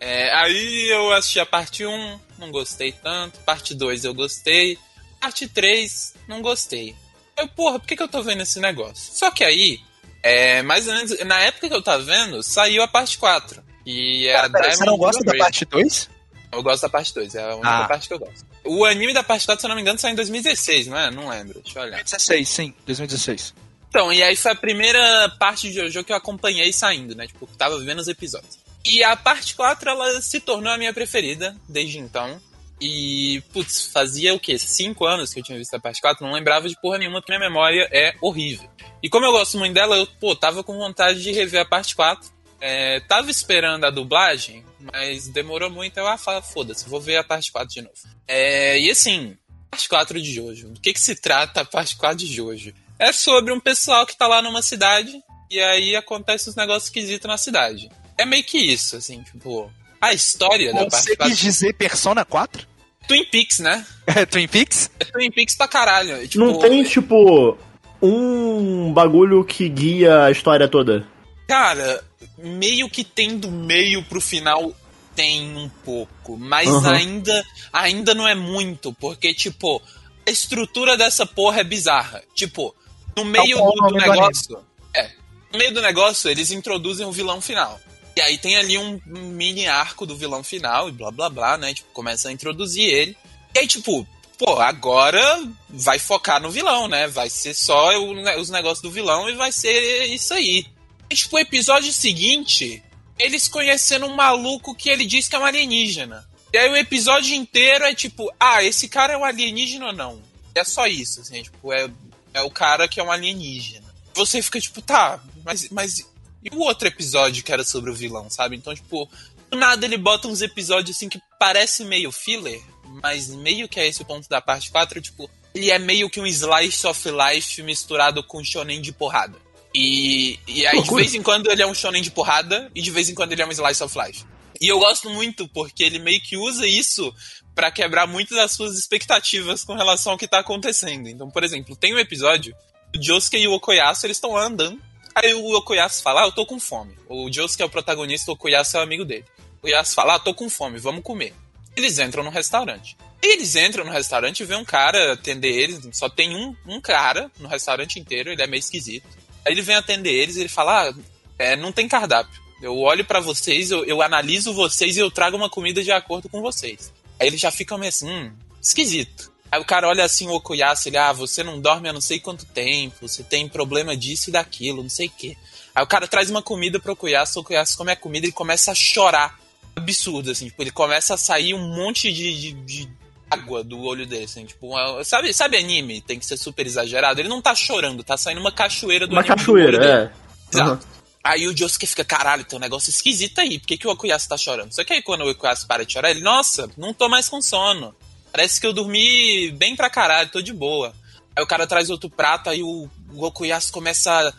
É, aí eu assisti a parte 1, não gostei tanto. Parte 2 eu gostei. Parte 3, não gostei. Eu, porra, por que, que eu tô vendo esse negócio? Só que aí, é, mais ou menos, na época que eu tava vendo, saiu a parte 4. E é a Pera, você não gosta da parte 2? Eu gosto da parte 2, é a única Ah. parte que eu gosto. O anime da parte 4, se eu não me engano, saiu em 2016, não é? Não lembro, deixa eu olhar. 2016, sim, 2016. Então, e aí foi a primeira parte de Jojo que eu acompanhei saindo, né? Tipo, tava vendo os episódios. E a parte 4, ela se tornou a minha preferida desde então. E, putz, fazia o quê? Cinco anos que eu tinha visto a parte 4, não lembrava de porra nenhuma, porque minha memória é horrível. E como eu gosto muito dela, eu, pô, tava com vontade de rever a parte 4. É, tava esperando a dublagem, mas demorou muito, eu ah, foda-se, vou ver a parte 4 de novo. É, e assim, parte 4 de Jojo. Do que que se trata a parte 4 de Jojo? É sobre um pessoal que tá lá numa cidade e aí acontece uns negócios esquisitos na cidade. É meio que isso, assim, tipo, a história da Você parte quis 4. dizer Persona 4? Twin Peaks, né? Twin Peaks? É Twin Peaks pra caralho. Tipo, Não tem, tipo, um bagulho que guia a história toda. Cara, meio que tem do meio pro final tem um pouco, mas Uhum. ainda ainda não é muito, porque tipo, a estrutura dessa porra é bizarra. Tipo, no meio qual do, do negócio, é, no meio do negócio eles introduzem o vilão final. E aí tem ali um mini arco do vilão final e blá blá blá, né? Tipo, começa a introduzir ele. E aí tipo, pô, agora vai focar no vilão, né? Vai ser só o os negócios do vilão e vai ser isso aí. E, tipo, o episódio seguinte, eles conhecendo um maluco que ele diz que é um alienígena. E aí o episódio inteiro é tipo, ah, esse cara é um alienígena ou não? É só isso, assim, tipo, é, é o cara que é um alienígena. Você fica tipo, tá, mas, mas e o outro episódio que era sobre o vilão, sabe? Então, tipo, do nada ele bota uns episódios assim que parece meio filler, mas meio que é esse o ponto da parte 4, tipo, ele é meio que um slice of life misturado com shonen de porrada. E, e aí, de vez em quando, ele é um shonen de porrada, e de vez em quando ele é um slice of life. E eu gosto muito, porque ele meio que usa isso pra quebrar muito das suas expectativas com relação ao que tá acontecendo. Então, por exemplo, tem um episódio, o Josuke e o Okoyasu, eles estão lá andando, aí o Okoyasu fala, ah, eu tô com fome. O Josuke é o protagonista, o Okoyasu é o amigo dele. O Okoyasu fala, ah, tô com fome, vamos comer. Eles entram no restaurante. Eles entram no restaurante e vê um cara atender eles, só tem um, um cara no restaurante inteiro, ele é meio esquisito. Aí ele vem atender eles e ele fala: ah, é, não tem cardápio. Eu olho pra vocês, eu, eu analiso vocês e eu trago uma comida de acordo com vocês. Aí eles já ficam meio assim, hum, esquisito. Aí o cara olha assim o Okuyasu, ele, ah, você não dorme há não sei quanto tempo, você tem problema disso e daquilo, não sei o quê. Aí o cara traz uma comida pro Okuyasu, o Okuyasu come a comida e começa a chorar. Absurdo, assim, tipo, ele começa a sair um monte de, de, de água do olho dele, assim, tipo, uma- sabe, sabe anime? Tem que ser super exagerado. Ele não tá chorando, tá saindo uma cachoeira do Uma anime do olho dele. cachoeira, é. Exato. Uhum. Aí o Josuke fica, caralho, tem um negócio esquisito aí. Por que, que o Okuyasu tá chorando? Só que aí quando o Okuyasu para de chorar, ele, nossa, não tô mais com sono. Parece que eu dormi bem pra caralho, tô de boa. Aí o cara traz outro prato, aí o Goku Yasuo começa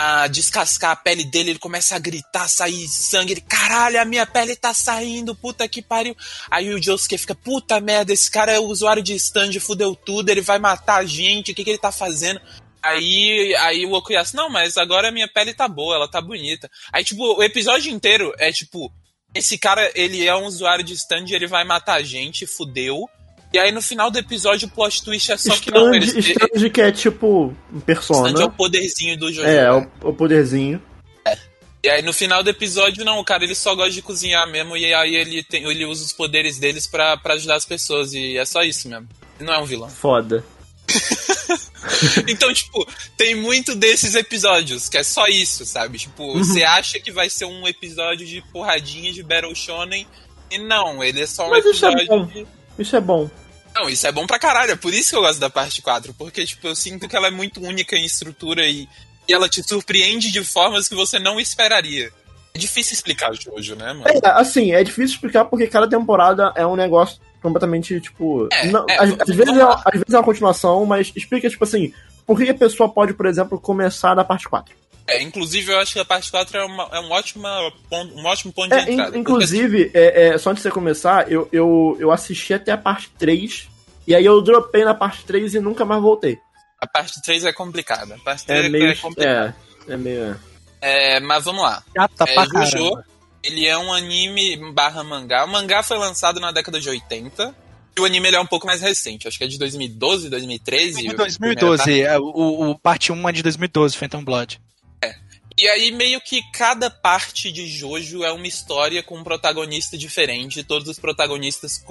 a descascar a pele dele, ele começa a gritar, sair sangue, ele, caralho, a minha pele tá saindo, puta que pariu. Aí o Josuke fica, puta merda, esse cara é usuário de stand, fudeu tudo, ele vai matar a gente, o que que ele tá fazendo? Aí, aí o Okuyasu, não, mas agora a minha pele tá boa, ela tá bonita. Aí, tipo, o episódio inteiro é tipo, esse cara, ele é um usuário de stand, ele vai matar a gente, fudeu. E aí no final do episódio o plot twist é só que não, Stand, ele, stand que é tipo um stand é persona. o poderzinho do jogo. É, né? o, o poderzinho. E aí no final do episódio, não, o cara ele só gosta de cozinhar mesmo, e aí ele, tem, ele usa os poderes deles pra, pra ajudar as pessoas, e é só isso mesmo. Não é um vilão. Foda. Então, tipo, tem muito desses episódios, que é só isso, sabe? Tipo, Uhum. você acha que vai ser um episódio de porradinha de Battle Shonen, e não, ele é só um Mas é episódio de... Isso é bom. Não, isso é bom pra caralho, é por isso que eu gosto da parte 4, porque, tipo, eu sinto que ela é muito única em estrutura e, e ela te surpreende de formas que você não esperaria. É difícil explicar Jojo, né, mano? É, assim, é difícil explicar porque cada temporada é um negócio completamente, tipo. É, não- é, às, às vezes é, às vezes é uma continuação, mas explica, tipo assim, por que a pessoa pode, por exemplo, começar da parte 4. É, inclusive, eu acho que a parte 4 é, uma- é um, ótimo ponto, um ótimo ponto É, de in- entrada. porque, inclusive, é, é, só antes de você começar, eu, eu, eu assisti até a parte 3, e aí eu dropei na parte 3 e nunca mais voltei. A parte 3 é complicada. A parte 3 É é, meio. complicada. É, é meio. É, mas vamos lá. Chata É, caramba. ele é um anime barra mangá. O mangá foi lançado na década de 80. E o anime ele é um pouco mais recente. Acho que é de 2012, 2013. Em o primeiro 2012, é, o, o parte 1 é de 2012, Phantom Blood. E aí, meio que cada parte de Jojo é uma história com um protagonista diferente. Todos os protagonistas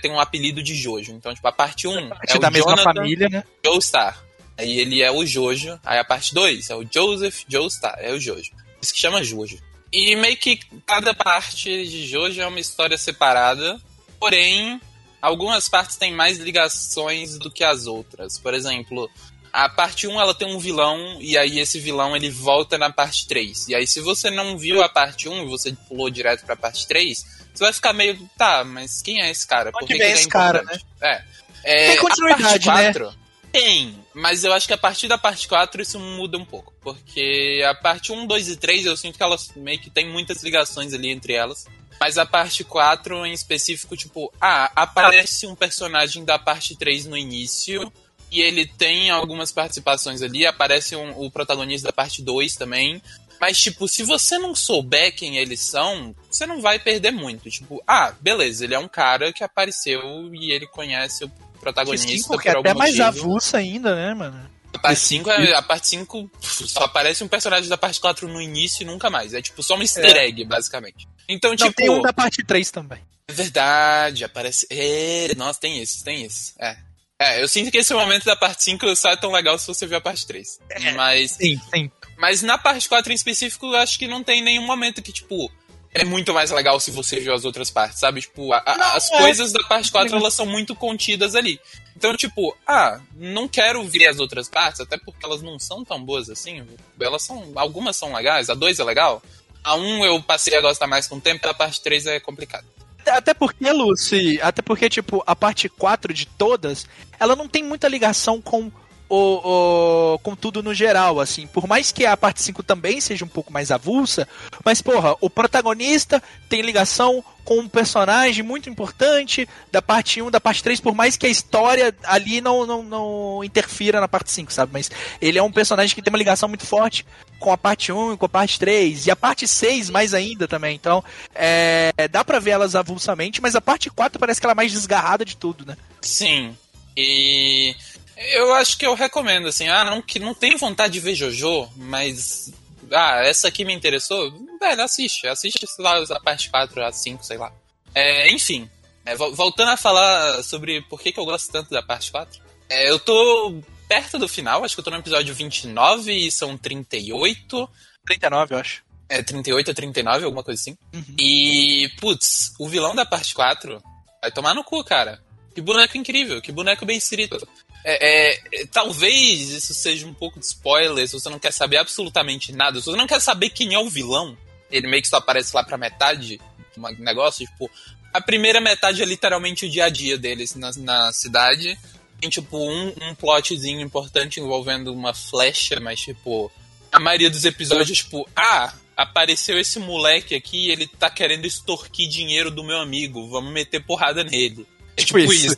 têm um apelido de Jojo. Então, tipo, a parte 1 Parte é o da mesma Jonathan família, né? Joestar. Aí ele é o Jojo. Aí a parte 2 é o Joseph Joestar. É o Jojo. Isso que chama Jojo. E meio que cada parte de Jojo é uma história separada. Porém, algumas partes têm mais ligações do que as outras. Por exemplo, a parte 1 ela tem um vilão e aí esse vilão ele volta na parte 3. E aí se você não viu a parte 1 e você pulou direto pra parte 3, você vai ficar meio, tá, mas quem é esse cara? Por Onde que, que ele é esse cara, importante? É. É, Tem a continuidade, parte 4, Tem, mas eu acho que a partir da parte 4 isso muda um pouco. Porque a parte 1, 2 e 3 eu sinto que elas meio que tem muitas ligações ali entre elas. Mas a parte 4 em específico, tipo, ah, aparece um personagem da parte 3 no início. E ele tem algumas participações ali. Aparece um- o protagonista da parte 2 também. Mas, tipo, se você não souber quem eles são, você não vai perder muito. Tipo, ah, beleza, ele é um cara que apareceu e ele conhece o protagonista. Sim, porque por é até mais motivo. avulsa ainda, né, mano? A parte 5, é, a parte 5 só aparece um personagem da parte 4 no início e nunca mais. É tipo só um easter egg, basicamente. Então, Não, tipo. tem um da parte 3 também. É verdade, aparece. É, nossa, tem esses, tem esses. É. É, eu sinto que esse momento da parte 5 só é tão legal se você ver a parte 3. Mas, Sim, sim. mas na parte 4 em específico, eu acho que não tem nenhum momento que, tipo, é muito mais legal se você viu as outras partes, sabe? Tipo, a- a- Não, as é. coisas da parte 4 elas são muito contidas ali. Então, tipo, ah, não quero ver as outras partes, até porque elas não são tão boas assim. Elas são. Algumas são legais, a 2 é legal. A 1 eu passei a gostar mais com o tempo, a parte 3 é complicado. Até porque, Lucy, até porque, tipo, a parte 4 de todas, ela não tem muita ligação com o, o- com tudo no geral, assim. Por mais que a parte 5 também seja um pouco mais avulsa, mas, porra, o protagonista tem ligação com um personagem muito importante da parte 1, da parte 3, por mais que a história ali não, não, não interfira na parte 5, sabe? Mas ele é um personagem que tem uma ligação muito forte com a parte 1 e com a parte 3, e a parte 6 mais ainda também. Então, é, dá pra ver elas avulsamente, mas a parte 4 parece que ela é mais desgarrada de tudo, né? Sim. E eu acho que eu recomendo, assim, ah, não, que não tenho vontade de ver Jojo, mas. Ah, essa aqui me interessou. Velho, assiste. Assiste sei lá, a parte 4, a 5, sei lá. É, enfim, é, vol- voltando a falar sobre por que, que eu gosto tanto da parte 4. é, eu tô perto do final, acho que eu tô no episódio 29 e são 38. 39, eu acho. É, 38 ou 39, alguma coisa assim. Uhum. E, putz, o vilão da parte 4 vai tomar no cu, cara. Que boneco incrível, que boneco bem escrito. É, é, talvez isso seja um pouco de spoiler, se você não quer saber absolutamente nada, se você não quer saber quem é o vilão, ele meio que só aparece lá pra metade do negócio, tipo, A primeira metade é literalmente o dia a dia deles na, na cidade. Tem, tipo, um, um plotzinho importante envolvendo uma flecha, mas, tipo, a maioria dos episódios, tipo, ah, apareceu esse moleque aqui ele tá querendo extorquir dinheiro do meu amigo, vamos meter porrada nele. É tipo, tipo isso.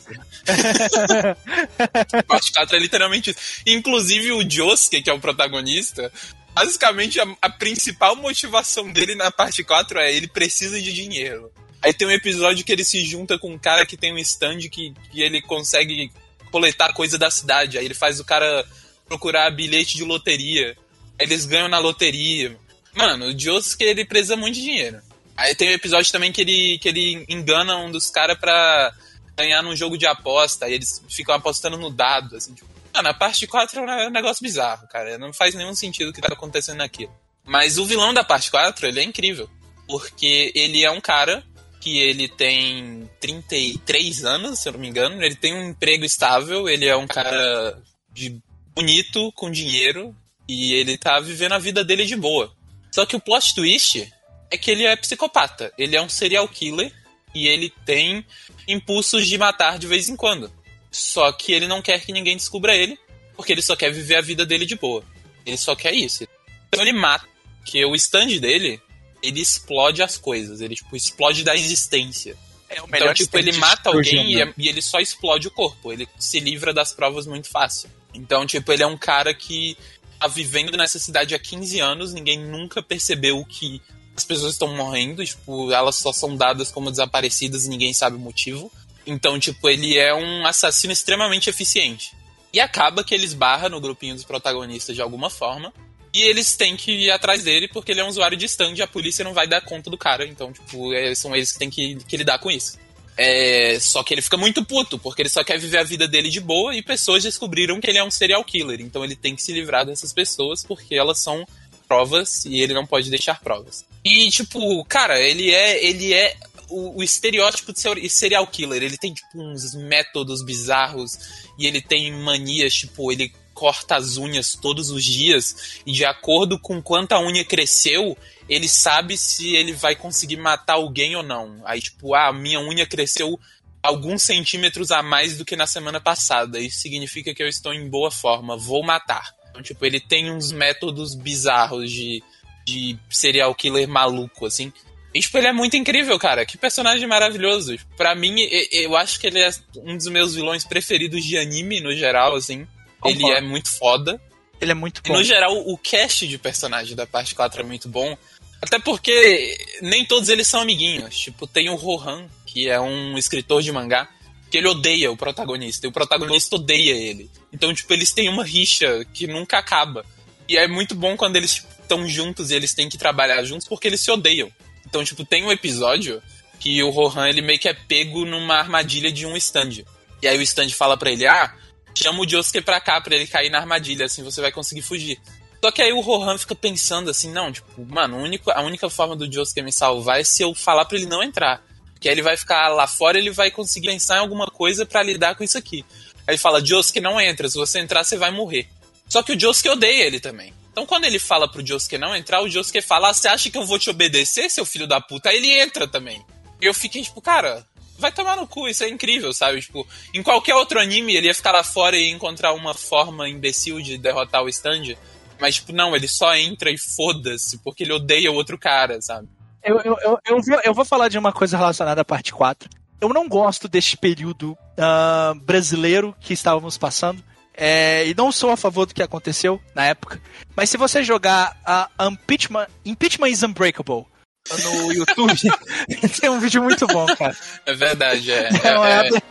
Parte 4 é literalmente isso. Inclusive o Josuke, que é o protagonista, basicamente a, a, principal motivação dele na parte 4 é ele precisa de dinheiro. Aí tem um episódio que ele se junta com um cara que tem um stand que, que ele consegue coletar coisa da cidade. Aí ele faz o cara procurar bilhete de loteria. Aí eles ganham na loteria. Mano, o Josuke ele precisa muito de dinheiro. Aí tem um episódio também que ele, que ele engana um dos caras pra ganhar num jogo de aposta. Aí eles ficam apostando no dado, assim, tipo. Mano, a parte 4 é um negócio bizarro, cara. Não faz nenhum sentido o que tá acontecendo aqui. Mas o vilão da parte 4, ele é incrível. Porque ele é um cara que ele tem 33 anos, se eu não me engano. Ele tem um emprego estável, ele é um cara de bonito, com dinheiro, e ele tá vivendo a vida dele de boa. Só que o plot twist é que ele é psicopata. Ele é um serial killer e ele tem impulsos de matar de vez em quando. Só que ele não quer que ninguém descubra ele, porque ele só quer viver a vida dele de boa. Ele só quer isso. Então ele mata, que o stand dele ele explode as coisas, ele tipo, explode da existência. É o melhor então, tipo, ele mata alguém e, e, ele só explode o corpo. Ele se livra das provas muito fácil. Então, tipo, ele é um cara que tá vivendo nessa cidade há 15 anos, ninguém nunca percebeu que as pessoas estão morrendo, tipo, elas só são dadas como desaparecidas e ninguém sabe o motivo. Então, tipo, ele é um assassino extremamente eficiente. E acaba que ele esbarra no grupinho dos protagonistas de alguma forma. E eles têm que ir atrás dele porque ele é um usuário de stand e a polícia não vai dar conta do cara. Então, tipo, é, são eles que têm que, que lidar com isso. É, só que ele fica muito puto, porque ele só quer viver a vida dele de boa e pessoas descobriram que ele é um serial killer. Então ele tem que se livrar dessas pessoas porque elas são provas e ele não pode deixar provas. E, tipo, cara, ele é. Ele é o, o estereótipo de serial killer. Ele tem, tipo, uns métodos bizarros e ele tem manias, tipo, ele corta as unhas todos os dias e de acordo com quanto a unha cresceu, ele sabe se ele vai conseguir matar alguém ou não. Aí, tipo, ah, minha unha cresceu alguns centímetros a mais do que na semana passada. Isso significa que eu estou em boa forma, vou matar. Então, tipo, ele tem uns métodos bizarros de, de serial killer maluco, assim. E, tipo, ele é muito incrível, cara. Que personagem maravilhoso. Pra mim, eu acho que ele é um dos meus vilões preferidos de anime, no geral, assim. Ele é muito foda. Ele é muito bom. E, no geral, o cast de personagem da parte 4 é muito bom. Até porque nem todos eles são amiguinhos. Tipo, tem o Rohan, que é um escritor de mangá, que ele odeia o protagonista. E o protagonista odeia ele. Então, tipo, eles têm uma rixa que nunca acaba. E é muito bom quando eles estão tipo, juntos e eles têm que trabalhar juntos porque eles se odeiam. Então, tipo, tem um episódio que o Rohan, ele meio que é pego numa armadilha de um stand. E aí o stand fala para ele, ah, chama o Josuke pra cá pra ele cair na armadilha, assim você vai conseguir fugir. Só que aí o Rohan fica pensando assim, não, tipo, mano, a única, a única forma do Josuke me salvar é se eu falar pra ele não entrar. Que aí ele vai ficar lá fora ele vai conseguir pensar em alguma coisa para lidar com isso aqui. Aí fala, Josuke não entra, se você entrar você vai morrer. Só que o Josuke odeia ele também. Então quando ele fala pro Josuke não entrar, o Josuke fala, ah, você acha que eu vou te obedecer, seu filho da puta? Aí ele entra também. E eu fiquei tipo, cara, vai tomar no cu, isso é incrível, sabe? Tipo, em qualquer outro anime ele ia ficar lá fora e encontrar uma forma imbecil de derrotar o stand. Mas, tipo, não, ele só entra e foda-se, porque ele odeia o outro cara, sabe? Eu, eu, eu, eu, vou, eu vou falar de uma coisa relacionada à parte 4. Eu não gosto deste período uh, brasileiro que estávamos passando. É, e não sou a favor do que aconteceu na época. Mas se você jogar a uh, Impeachment, Impeachment is Unbreakable no YouTube, tem um vídeo muito bom, cara. É verdade, é. É, é, é,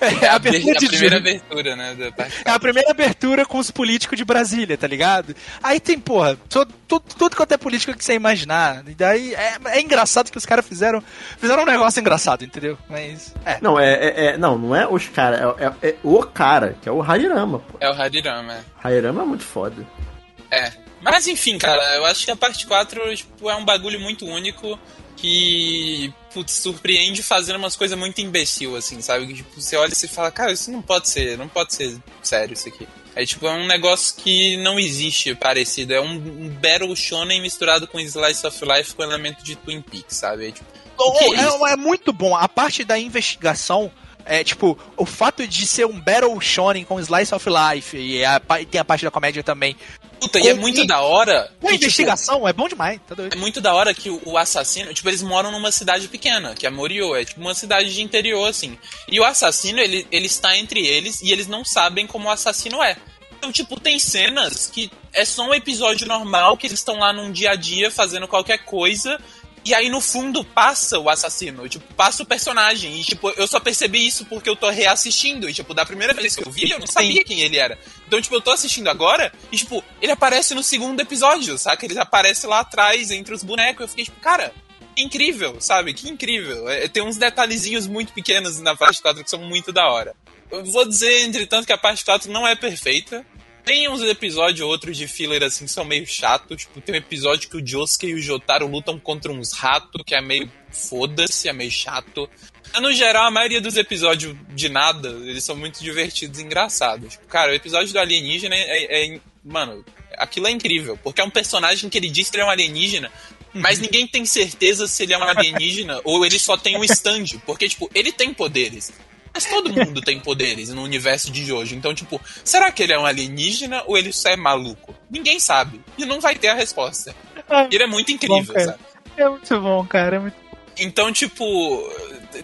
é a, abertura a, a primeira abertura, né? é a primeira abertura com os políticos de Brasília, tá ligado? Aí tem, porra, tudo, tudo, tudo quanto é político que você imaginar. E daí é, é engraçado que os caras fizeram, fizeram um negócio engraçado, entendeu? Mas. É. Não, é, é, é não, não é os caras, é, é, o cara, que é o Harirama, pô. É o Harirama, é. Harirama é muito foda. É. Mas enfim, cara, eu acho que a parte 4 tipo, é um bagulho muito único que putz, surpreende fazendo umas coisas muito imbecil, assim, sabe? Que, tipo, você olha e você fala, cara, isso não pode ser, não pode ser sério isso aqui. É tipo, é um negócio que não existe parecido. É um, um Battle Shonen misturado com Slice of Life com elemento de Twin Peaks, sabe? É, tipo, Oh, é, é muito bom. A parte da investigação. É, tipo, o fato de ser um Battle Shonen com Slice of Life, e a e tem a parte da comédia também. Puta, e é muito da hora. Que, tipo, investigação é bom demais, tá doido? É muito da hora que o, o assassino, tipo, eles moram numa cidade pequena, que é Morio, é tipo uma cidade de interior, assim. E o assassino, ele, ele está entre eles e eles não sabem como o assassino é. Então, tipo, tem cenas que é só um episódio normal, que eles estão lá num dia a dia fazendo qualquer coisa. E aí, no fundo, passa o assassino. Tipo, passa o personagem. E, tipo, eu só percebi isso porque eu tô reassistindo. E, tipo, da primeira vez que eu vi, eu não sabia quem ele era. Então, tipo, eu tô assistindo agora e, tipo, ele aparece no segundo episódio, saca? Ele aparece lá atrás, entre os bonecos. Eu fiquei, tipo, cara, que incrível, sabe? Que incrível. É, tem uns detalhezinhos muito pequenos na parte 4 que são muito da hora. Eu vou dizer, entretanto, que a parte 4 não é perfeita. Tem uns episódios outros de filler assim que são meio chatos. Tipo, tem um episódio que o Josuke e o Jotaro lutam contra uns ratos, que é meio foda-se, é meio chato. Mas, no geral, a maioria dos episódios de nada, eles são muito divertidos e engraçados. Tipo, cara, o episódio do alienígena é, é- Mano, aquilo é incrível, porque é um personagem que ele diz que ele é um alienígena, mas ninguém tem certeza se ele é um alienígena ou ele só tem um stand. Porque, tipo, ele tem poderes. Mas todo mundo tem poderes no universo de Jojo. Então, tipo, será que ele é um alienígena ou ele só é maluco? Ninguém sabe. E não vai ter a resposta. Ele é muito incrível, Bom, sabe? É muito bom, cara. É muito... Então, tipo,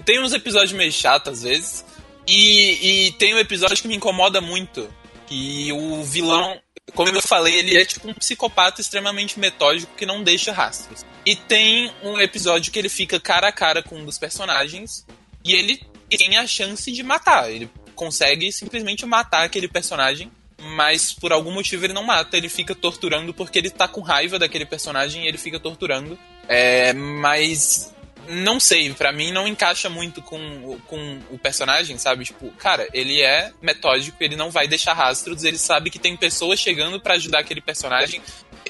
tem uns episódios meio chatos às vezes. E, e tem um episódio que me incomoda muito. Que o vilão, como eu falei, ele é tipo um psicopata extremamente metódico que não deixa rastros. E tem um episódio que ele fica cara a cara com um dos personagens e ele tem a chance de matar. Ele consegue simplesmente matar aquele personagem, mas por algum motivo ele não mata. Ele fica torturando porque ele tá com raiva daquele personagem e ele fica torturando. É, mas não sei, pra mim não encaixa muito com, com o personagem, sabe? Tipo, cara, ele é metódico, ele não vai deixar rastros, ele sabe que tem pessoas chegando pra ajudar aquele personagem.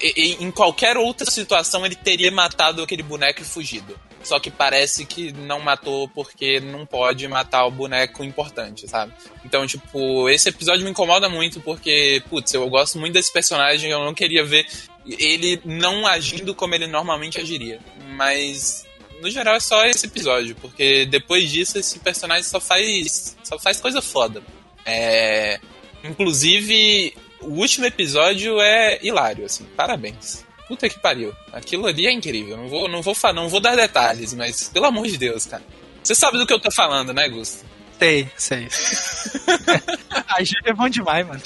E, e em qualquer outra situação ele teria matado aquele boneco e fugido. Só que parece que não matou porque não pode matar o boneco importante, sabe? Então, tipo, esse episódio me incomoda muito porque, putz, eu gosto muito desse personagem, eu não queria ver ele não agindo como ele normalmente agiria. Mas no geral é só esse episódio, porque depois disso esse personagem só faz só faz coisa foda. É, inclusive o último episódio é hilário, assim. Parabéns. Puta que pariu. Aquilo ali é incrível. Não vou não vou não vou dar detalhes, mas pelo amor de Deus, cara. Você sabe do que eu tô falando, né, Gusto? Sei, sei. a gente é bom demais, mano.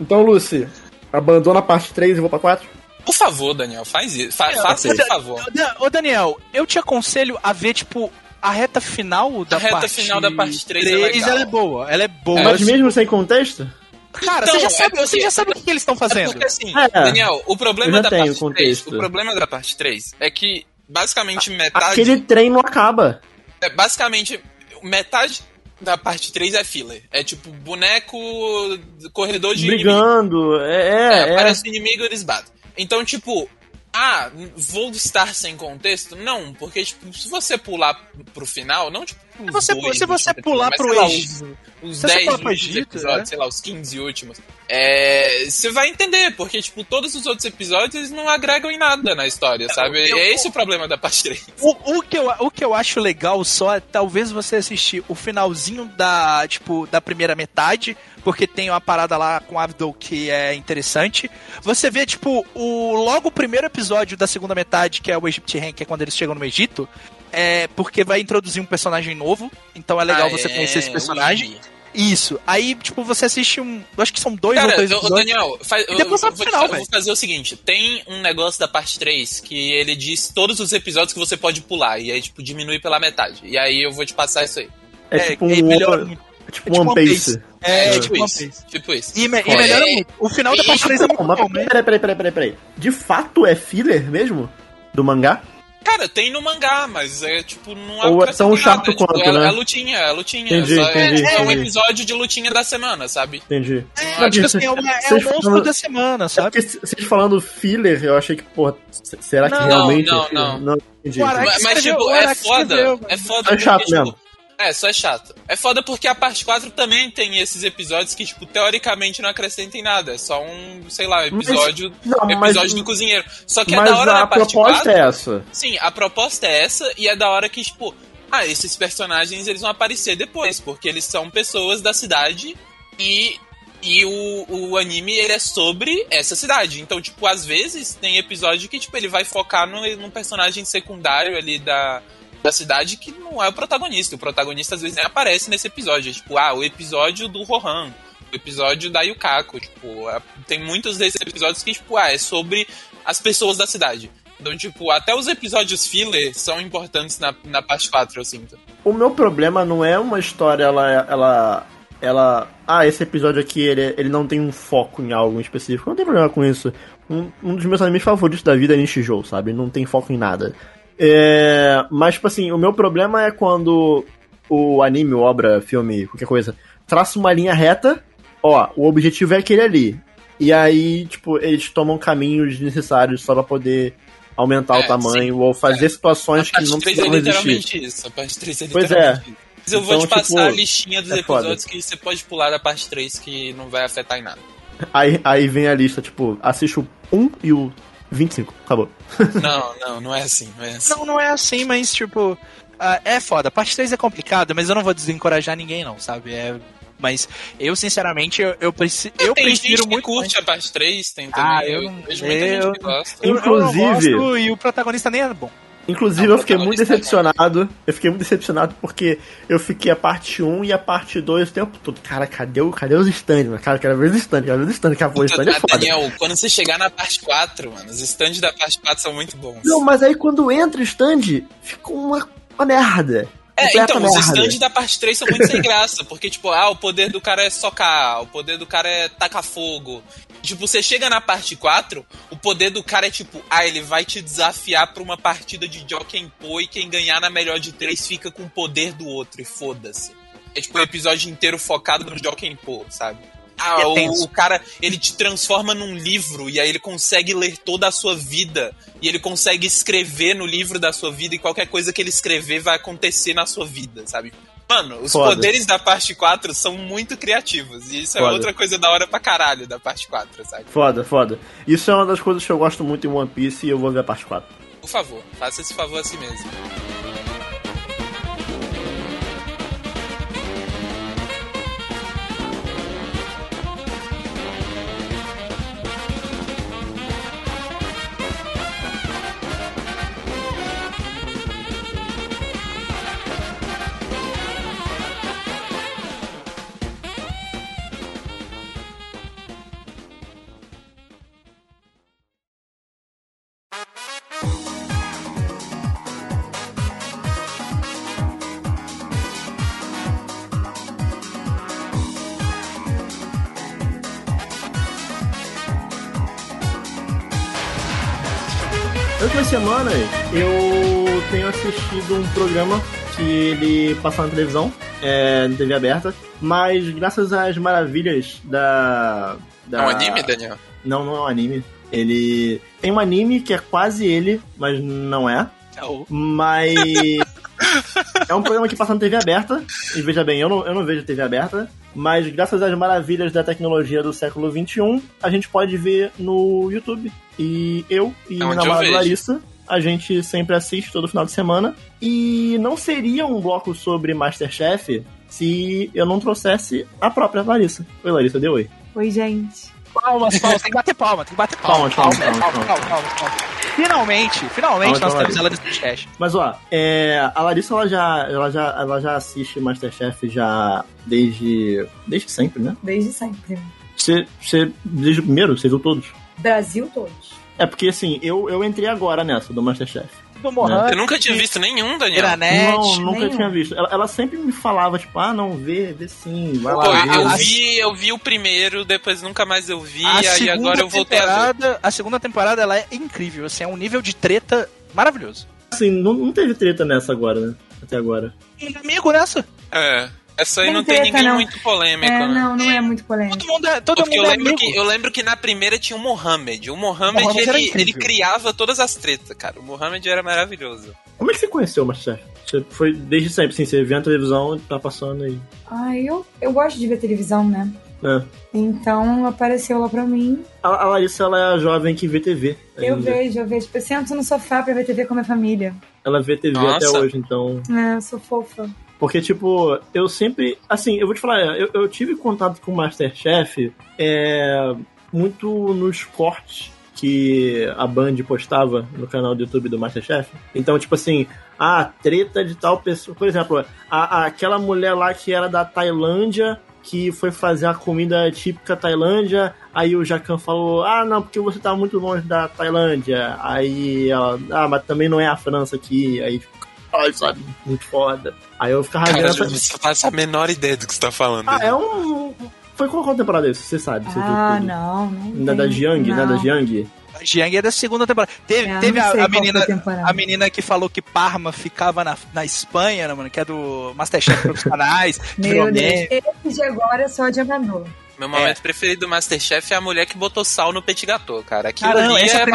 Então, Lucy, abandona a parte 3 e vou pra 4? Por favor, Daniel, faz isso. Fa faça esse favor. Ô, Dan- Ô, Daniel, eu te aconselho a ver, tipo, a reta final da A reta parte final da parte três é legal. ela é boa. Ela é boa. Mas mesmo sem contexto? Cara, Então, você já é sabe, você já sabe o que, eles estão É fazendo. porque assim, É, Daniel, o problema da tenho parte 3, contexto. o problema da parte 3 é que basicamente metade Aquele trem não acaba. é, basicamente metade da parte 3 é filler. É tipo boneco corredor de inimigo. Brigando. É, É, é. é. aparece o inimigo eles batem. Então, tipo, ah, vou estar sem contexto? Não, porque tipo, se você pular pro final, não tipo Se você- dois se você pular pro Egito, os, os se você 10 pular pro últimos Egito, episódios, né? sei lá, os 15 últimos, é, você vai entender, porque tipo, todos os outros episódios eles não agregam em nada na história, sabe? eu- é esse o problema da parte 3. O, o, que eu, o que eu acho legal só é talvez você assistir o finalzinho da, tipo, da primeira metade, porque tem uma parada lá com Abdul que é interessante. Você vê, tipo, o logo o primeiro episódio da segunda metade, que é o Egypt Rain, que é quando eles chegam no Egito, é porque vai introduzir um personagem novo, então é legal Ah, você é, conhecer esse o personagem. Iggy. Isso. Aí, tipo, você assiste um. Eu acho que são dois ou Cara, três eu- episódios. Daniel, faz, eu, depois eu final, fa- eu velho. vou fazer o seguinte: tem um negócio da parte 3 que ele diz todos os episódios que você pode pular, e aí, tipo, diminui pela metade. E aí eu vou te passar isso aí. É, tipo e um, One- muito. tipo É tipo One One Piece. É, É, tipo tipo isso. Tipo isso. E, me- e É, melhora muito. O final da parte 3 é muito bom, né? peraí, peraí, peraí, peraí, peraí. De fato é filler mesmo? Do mangá? Cara, tem no mangá, mas é tipo, não Ou é tão nada, chato tipo, quanto, é, né? é lutinha, é lutinha. Entendi, só é- entendi, é, um entendi. episódio de lutinha da semana, sabe? Entendi. É, Não, tipo assim, é, uma- é o monstro falando- da semana, É sabe? porque c- vocês falando filler, eu achei que, porra, será que Não, realmente não, é filler? não. Não, entendi. Mas, mas, tipo, é foda. É foda É chato porque, tipo, mesmo. É, só é chato. É foda porque a parte 4 também tem esses episódios que, tipo, teoricamente não acrescentem nada. É só um, sei lá, episódio, não, episódio mas- do cozinheiro. Só que é Mas da hora a na parte proposta 4. é essa. Sim, a proposta é essa e é da hora que, tipo, ah, esses personagens eles vão aparecer depois, porque eles são pessoas da cidade e, e o, o anime ele é sobre essa cidade. Então, tipo, às vezes tem episódio que, tipo, ele vai focar no, num personagem secundário ali da, da cidade que não é o protagonista. O protagonista às vezes nem aparece nesse episódio. É, tipo, ah, o episódio do Rohan, o episódio da Yukako. Tipo, é- tem muitos desses episódios que, tipo, ah, é sobre as pessoas da cidade. Então, tipo, até os episódios filler são importantes na, na parte 4, eu sinto. O meu problema não é uma história, ela. ela. ela. Ah, esse episódio aqui ele, ele não tem um foco em algo específico. Não tem problema com isso. Um, um dos meus animes favoritos da vida é Nishijou, sabe? Não tem foco em nada. É, mas, tipo assim, o meu problema é quando o anime, obra, filme, qualquer coisa, traça uma linha reta. Ó, o objetivo é aquele ali. E aí, tipo, eles tomam caminhos necessários só pra poder aumentar É, o tamanho ou fazer situações a que não 3 é precisam existir. literalmente isso. A parte 3 é Pois literalmente isso. Mas eu vou Então, te passar tipo, a listinha dos é foda. episódios que você pode pular da parte 3 que não vai afetar em nada. Aí, aí vem a lista, tipo, assiste o 1 e o 25. Acabou. não, não, não é assim, não é assim. Não, não é assim, mas tipo. ah, é foda. A parte 3 é complicada, mas eu não vou desencorajar ninguém, não, sabe? É. Mas eu, sinceramente, eu, eu, preci- eu tem prefiro gente que muito. curte a parte 3, tem também. Ah, eu não- vejo muita eu- gente que gosta. Eu, Inclusive- eu não gosto, e o protagonista nem é bom. Inclusive, Não, eu fiquei muito protagonista decepcionado. Eu fiquei muito decepcionado porque eu fiquei a parte 1 e a parte 2 o tempo todo. Cara, cadê, o, cadê os stands, mano? Cara, quero ver os stands, quero ver os stands. Pô, o stand é foda. Daniel, quando você chegar na parte 4, mano, os stands da parte 4 são muito bons. Não, mas aí quando entra o stand, fica uma, uma merda. É, então, os stands da parte 3 são muito sem graça, porque, tipo, ah, o poder do cara é socar, o poder do cara é tacar fogo. Tipo, você chega na parte 4, o poder do cara é tipo, ah, ele vai te desafiar pra uma partida de Jokenpo e quem ganhar na melhor de três fica com o poder do outro, e foda-se. É tipo o episódio inteiro focado no Jokenpo, sabe? Ah, É o, o cara, ele te transforma num livro e aí ele consegue ler toda a sua vida e ele consegue escrever no livro da sua vida e qualquer coisa que ele escrever vai acontecer na sua vida, sabe? Mano, os Foda. poderes da parte 4 são muito criativos e isso é Foda. outra coisa da hora pra caralho da parte 4, sabe? Foda, foda. Isso é uma das coisas que eu gosto muito em One Piece e eu vou ver a parte 4. Por favor, faça esse favor a si mesmo. Ele passa na televisão, é, na TV aberta, mas graças às maravilhas da. da... É um anime, Daniel? Não, não é um anime. Ele. Tem um anime que é quase ele, mas não é. Mas. é um programa que passa na TV aberta. E veja bem, eu não, eu não vejo TV aberta. Mas graças às maravilhas da tecnologia do século XXI, a gente pode ver no YouTube. E eu e É minha namorada. Larissa, a gente sempre assiste todo final de semana. E não seria um bloco sobre Masterchef se eu não trouxesse a própria Larissa. Oi, Larissa, dê oi. Oi, gente. Palmas, palmas, tem que bater palma, tem que bater palma. Palmas, palmas, palmas, palmas, palmas, palmas. Finalmente, finalmente Palmas, nós temos ela nesse podcast. Mas ó, é, a Larissa ela já, ela já, ela já assiste Masterchef já desde, desde sempre, né? Desde sempre. Você, você desde o primeiro, você viu todos? Brasil todos. É porque assim, eu, eu entrei agora nessa do Masterchef. Do Mohan. Eu nunca tinha visto nenhum, Daniel. Não, nunca nenhum. tinha visto. Ela, ela sempre me falava tipo, ah, não, vê, vê sim, vai Pô, lá. eu vê. vi, eu vi o primeiro, depois nunca mais eu vi, A aí agora eu voltei a ver. a segunda temporada ela é incrível, assim, é um nível de treta maravilhoso. Assim, não, não teve treta nessa agora, né? Até agora. Um amigo nessa. É. Essa aí Tem não tem treta, ninguém não. muito polêmico, É, né? não, não é muito polêmico. Todo mundo é, todo Porque eu mundo é lembro, que, eu lembro que na primeira tinha o Mohamed. O Mohamed, Mohamed era ele, ele criava todas as tretas, cara. O Mohamed era maravilhoso. Como é que você conheceu o Masterchef? Você foi desde sempre, assim, você vê na televisão e tá passando aí. Ai, eu, eu gosto de ver televisão, né? É. Então apareceu lá pra mim. A, a Larissa, ela é a jovem que vê TV. Eu ainda. vejo, eu vejo. Eu sento no sofá pra ver TV com a minha família. Ela vê TV Nossa. até hoje, então. É, eu sou fofa. Porque, tipo, eu sempre. Assim, eu vou te falar, eu, eu tive contato com o Masterchef é, muito nos cortes que a Band postava no canal do YouTube do Masterchef. Então, tipo assim, a treta de tal pessoa. Por exemplo, a, a- aquela mulher lá que era da Tailândia. Que foi fazer a comida típica Tailândia, aí o Jacan falou: Ah, não, porque você tá muito longe da Tailândia. Aí ela, ah, mas também não é a França aqui. Aí, ai, sabe, muito foda. Aí eu ficava vendo Cara, essa- você faz a menor ideia do que você tá falando. ah, é um. Foi qual qual temporada isso? Você sabe? Você Ah, viu não, não. Da, da. Jiang, né? Da Não. Jiang. A Jiang é da segunda temporada. Teve, É, teve não a, a menina. a temporada. A menina que falou que Parma ficava na, na Espanha, né, mano? Que é do Masterchef Profissionais. Meu Deus, esse de agora é só de amador. Meu momento preferido do Masterchef é a mulher que botou sal no petit gâteau, cara. Aquilo Caramba, ali essa é é a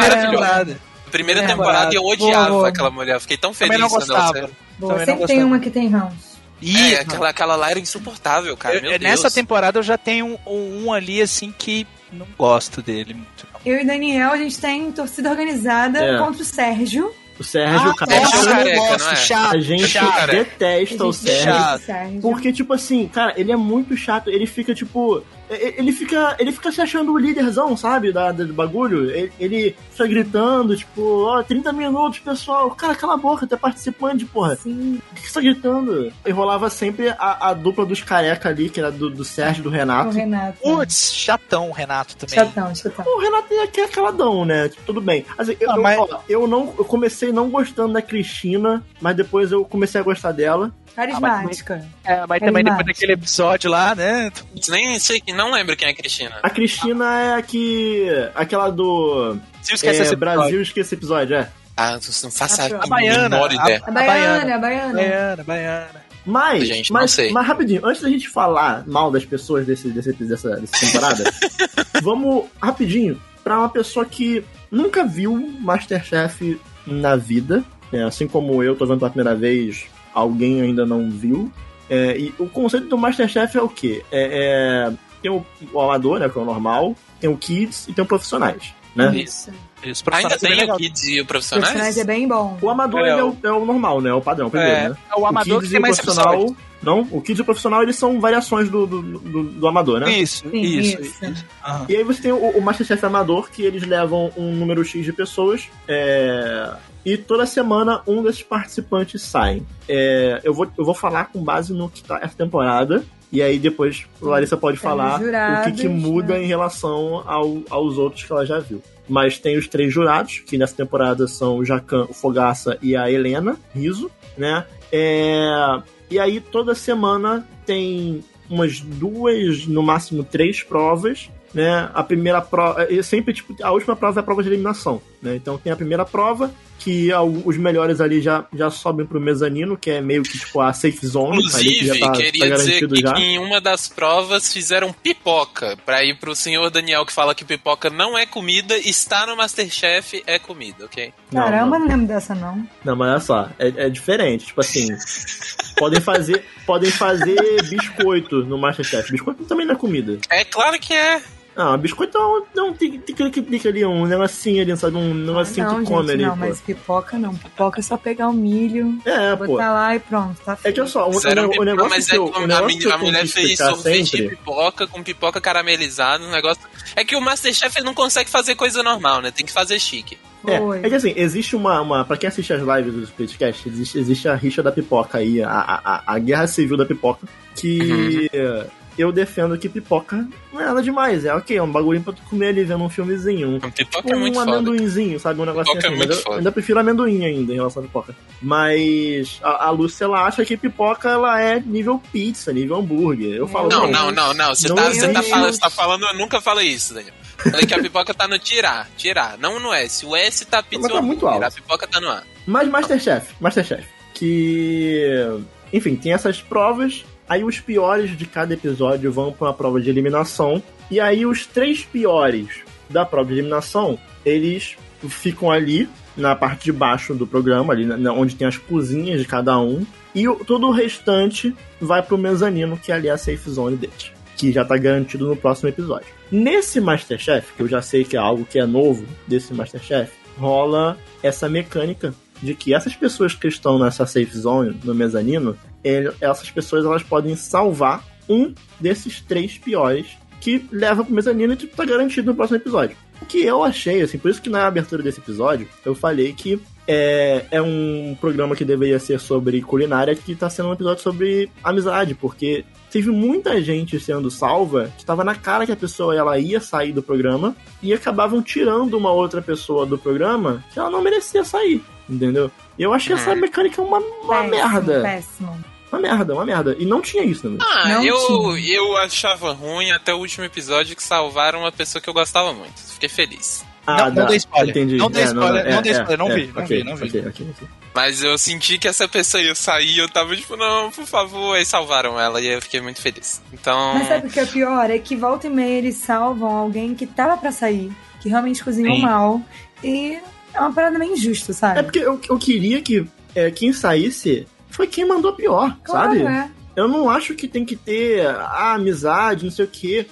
primeira maravilhoso. temporada. É, temporada eu boa, odiava boa. aquela mulher. Eu Fiquei tão Também feliz não quando ela gostava. saiu. Boa, Também não sempre tem gostava. uma que tem rãos. Ih, É, aquela, aquela lá era insuportável, cara. eu- Meu eu- Deus. nessa temporada eu já tenho um, um ali, assim, que não gosto dele muito. não. Eu e Daniel, a gente tem torcida organizada É. contra o Sérgio. O Sérgio, Ah, cara. Sérgio eu não Careca, gosto, não é? chato, A gente chato. detesta A o gente Sérgio. Chato. o Sérgio. Porque, tipo assim, cara, ele é muito chato. Ele fica, tipo. Ele fica, ele fica se achando o líderzão, sabe? Da, da- do bagulho. Ele, ele fica gritando, tipo, ó, 30 minutos, pessoal. Cara, cala a boca, tu é participante, porra. Sim. Por que você tá gritando? E rolava sempre a, a dupla dos careca ali, que era do, do Sérgio e do O Renato. Renato. Putz, chatão o Renato também. Chatão, chatão. O Renato é que é caladão, né? Tipo, tudo bem. Assim, eu, Ah, eu- mas- ó, eu não. Eu comecei não gostando da Cristina, mas depois eu comecei a gostar dela. Carismática. É, mas É também demais. depois daquele episódio lá, né? Nem sei, não lembro quem é a Cristina. A Cristina é a que. aquela do. Se esquece É, esse episódio. Brasil esquece episódio, é. Ah, não faço A a. A baiana. menor ideia. A A baiana, a baiana. Baiana, baiana. Mas, Gente, mas, mas rapidinho, antes da gente falar mal das pessoas desse, desse, dessa, dessa temporada, vamos rapidinho pra uma pessoa que nunca viu Masterchef na vida, né? assim como eu tô vendo pela primeira vez, alguém ainda não viu. É, e o conceito do Masterchef é o quê? É, é- tem o, o amador, né, que é o normal, tem o kids e tem o profissionais, né? Isso. Isso, Ainda profissionais é tem legal. o Kids e o Personagem Profissionais? é bem bom. O amador É, é, o- o, é o normal, né? É o padrão, o primeiro, É, né? é o amador o que Kids tem e o mais profissional. Não, o Kids e o profissional eles são variações do, do, do, do amador, né? Isso, Sim, isso. isso. isso. Aham. E aí você tem o, o Masterchef Amador, que eles levam um número X de pessoas. é, E toda semana um desses participantes sai. É, eu, vou, eu vou falar com base no que tá essa temporada. E aí depois a Larissa pode falar o que, que jurados, muda né? em relação ao- aos outros que ela já viu. Mas tem os três jurados, que nessa temporada são o Jacan, o Fogaça e a Helena Riso, né? É, E aí toda semana tem umas duas, no máximo três provas, né? A primeira prova, sempre tipo, a última prova é a prova de eliminação, né? Então tem a primeira prova que os melhores ali já, já sobem pro mezanino, que é meio que tipo a safe zone, Inclusive, já tá, queria tá dizer que já. em uma das provas fizeram pipoca pra ir pro senhor Daniel que fala que pipoca não é comida, está no Masterchef é comida, ok? Caramba, não. não lembro dessa, não. Não, mas olha só, é, é diferente. Tipo assim, podem fazer, podem fazer biscoito no Masterchef. Biscoito também não é comida. É claro que é. Não, biscoito é um, é um tic- tic- tic- tic ali, um negocinho ali, sabe? Um negocinho não, que come gente, ali, não, pô. mas pipoca não. Pipoca é só pegar o milho, É, pô. botar lá e pronto, tá É feito. que olha só, o, Fizeram o, o negócio mas que é que o a, negócio que a mulher que fez sorvete sempre... de pipoca com pipoca caramelizada, um negócio. É que o Masterchef ele não consegue fazer coisa normal, né? Tem que fazer chique. É, é que assim, existe uma, uma. Pra quem assiste as lives dos podcasts, existe, existe a rixa da pipoca aí, a, a, a- a guerra civil da pipoca, que Uhum. Eu defendo que pipoca não é nada demais. É ok, é um bagulho pra tu comer ali vendo um filmezinho. Um, A pipoca tipo é muito um foda. amendoinzinho, sabe? Um negocinho Pipoca é assim. muito mas eu foda. ainda prefiro amendoim ainda em relação à pipoca. Mas a, a Lúcia, ela acha que pipoca ela é nível pizza, nível hambúrguer. Eu falo, Não, Não, não, não. Você não tá, você tá falando, você tá falando, eu nunca falei isso, Daniel. Falei que a pipoca tá no tirar, tirar, não no S. O S tá pizza Mas tá muito alto. A pipoca tá no A. Mas Masterchef, Masterchef. Que. Enfim, tem essas provas. Aí os piores de cada episódio vão pra uma prova de eliminação. E aí os três piores da prova de eliminação, eles ficam ali na parte de baixo do programa, ali na- onde tem as cozinhas de cada um. E o- todo o restante vai pro mezanino, que ali é a safe zone deles. Que já tá garantido no próximo episódio. Nesse Masterchef, que eu já sei que é algo que é novo desse Masterchef, rola essa mecânica de que essas pessoas que estão nessa safe zone, no mezanino, ele- essas pessoas elas podem salvar um desses três piores que leva pro mezanino e tipo, tá garantido no próximo episódio. O que eu achei, assim, por isso que na abertura desse episódio eu falei que é, é um programa que deveria ser sobre culinária que tá sendo um episódio sobre amizade, porque teve muita gente sendo salva que tava na cara que a pessoa ela ia sair do programa e acabavam tirando uma outra pessoa do programa que ela não merecia sair, entendeu? E eu achei essa Uhum. mecânica uma, uma Péssimo, merda. Péssimo. Uma merda, uma merda. E não tinha isso, né? Ah, Não eu, tinha. eu achava ruim até o último episódio que salvaram uma pessoa que eu gostava muito. Fiquei feliz. Não- não dá. dê spoiler. Entendi. Não dê É, spoiler, é, não dê é, spoiler, não é, vi, não ok, vi, não vi. ok, ok, ok. Mas eu senti que essa pessoa ia sair, eu tava tipo, não, por favor, aí salvaram ela e eu fiquei muito feliz. Então. Mas sabe o que é pior? É que volta e meia eles salvam alguém que tava pra sair, que realmente cozinhou Sim. mal. E é uma parada meio injusta, sabe? É porque eu, eu queria que é, quem saísse foi quem mandou pior, Claro, sabe? é. Eu não acho que tem que ter a amizade, não sei o quê.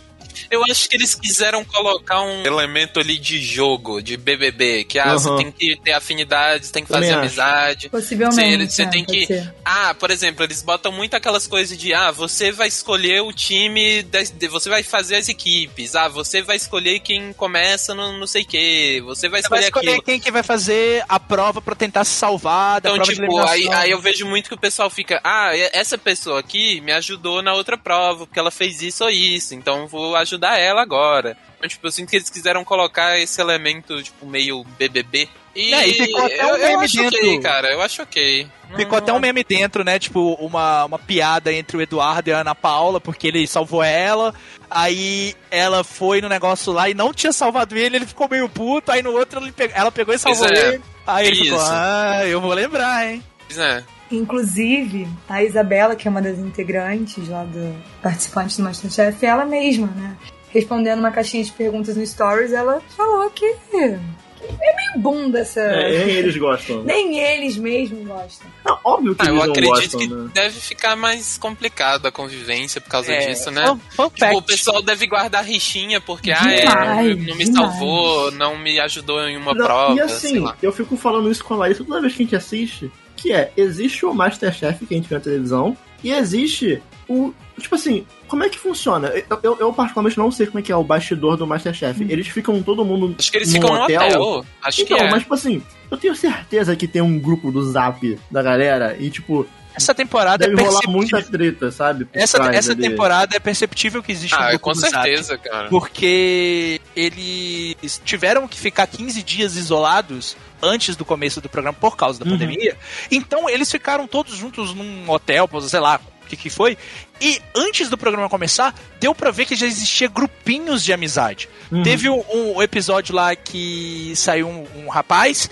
Eu acho que eles quiseram colocar um elemento ali de jogo, de BBB, que ah, você Aham. tem que ter afinidades, tem que fazer amizade. Possivelmente. Você- você é, tem que- ser. Ah, por exemplo, eles botam muito aquelas coisas de ah, você vai escolher o time, de- você vai fazer as equipes, ah, você vai escolher quem começa no não sei o que, você vai Você vai escolher escolher quem que vai fazer a prova pra tentar se salvar da Então, tipo, aí, aí eu vejo muito que o pessoal fica, ah, essa pessoa aqui me ajudou na outra prova, porque ela fez isso ou isso, então vou ajudar ela agora. Então, tipo, eu sinto que eles quiseram colocar esse elemento, tipo, meio BBB. E, É, e ficou até eu, um eu meme acho ok, dentro. cara, eu acho ok. Ficou até um meme dentro, né? Tipo, uma, uma piada entre o Eduardo e a Ana Paula, porque ele salvou ela. Aí ela foi no negócio lá e não tinha salvado ele, ele ficou meio puto. Aí no outro ele pe- ela pegou e salvou é. ele. Aí ele ficou, ah, eu vou lembrar, hein? Pois é. Inclusive, a Isabela, que é uma das integrantes lá do participantes do Masterchef, ela mesma, né? Respondendo uma caixinha de perguntas no Stories, ela falou que, é meio bunda essa. É, nem eles gostam. Nem eles mesmos gostam. Não, óbvio que Ah, eu eles não acredito gostam, que né? deve ficar mais complicado a convivência por causa É, disso, né? fun- fun Tipo, o pessoal deve guardar rixinha porque, ah, é, Demais, não, não me demais. salvou, não me ajudou em uma Não, prova, e sei assim, lá. eu fico falando isso com a Larissa toda vez que a gente assiste, que é, existe o Masterchef que a gente vê na televisão, e existe o... Tipo assim, como é que funciona? Eu, eu, eu particularmente não sei como é que é o bastidor do Masterchef. Eles ficam todo mundo Acho que eles num ficam no hotel. Acho Então, que é. mas tipo assim, eu tenho certeza que tem um grupo do Zap da galera e tipo, Essa temporada deve é rolar perceptível. muita treta, sabe? por Essa, essa temporada é perceptível que existe um Ah, grupo com do Zap. certeza, cara. Porque eles tiveram que ficar 15 dias isolados antes do começo do programa por causa da Uhum. pandemia. Então eles ficaram todos juntos num hotel, sei lá o que, que foi. E antes do programa começar, deu pra ver que já existia grupinhos de amizade. Uhum. Teve um, um episódio lá que saiu um, um rapaz.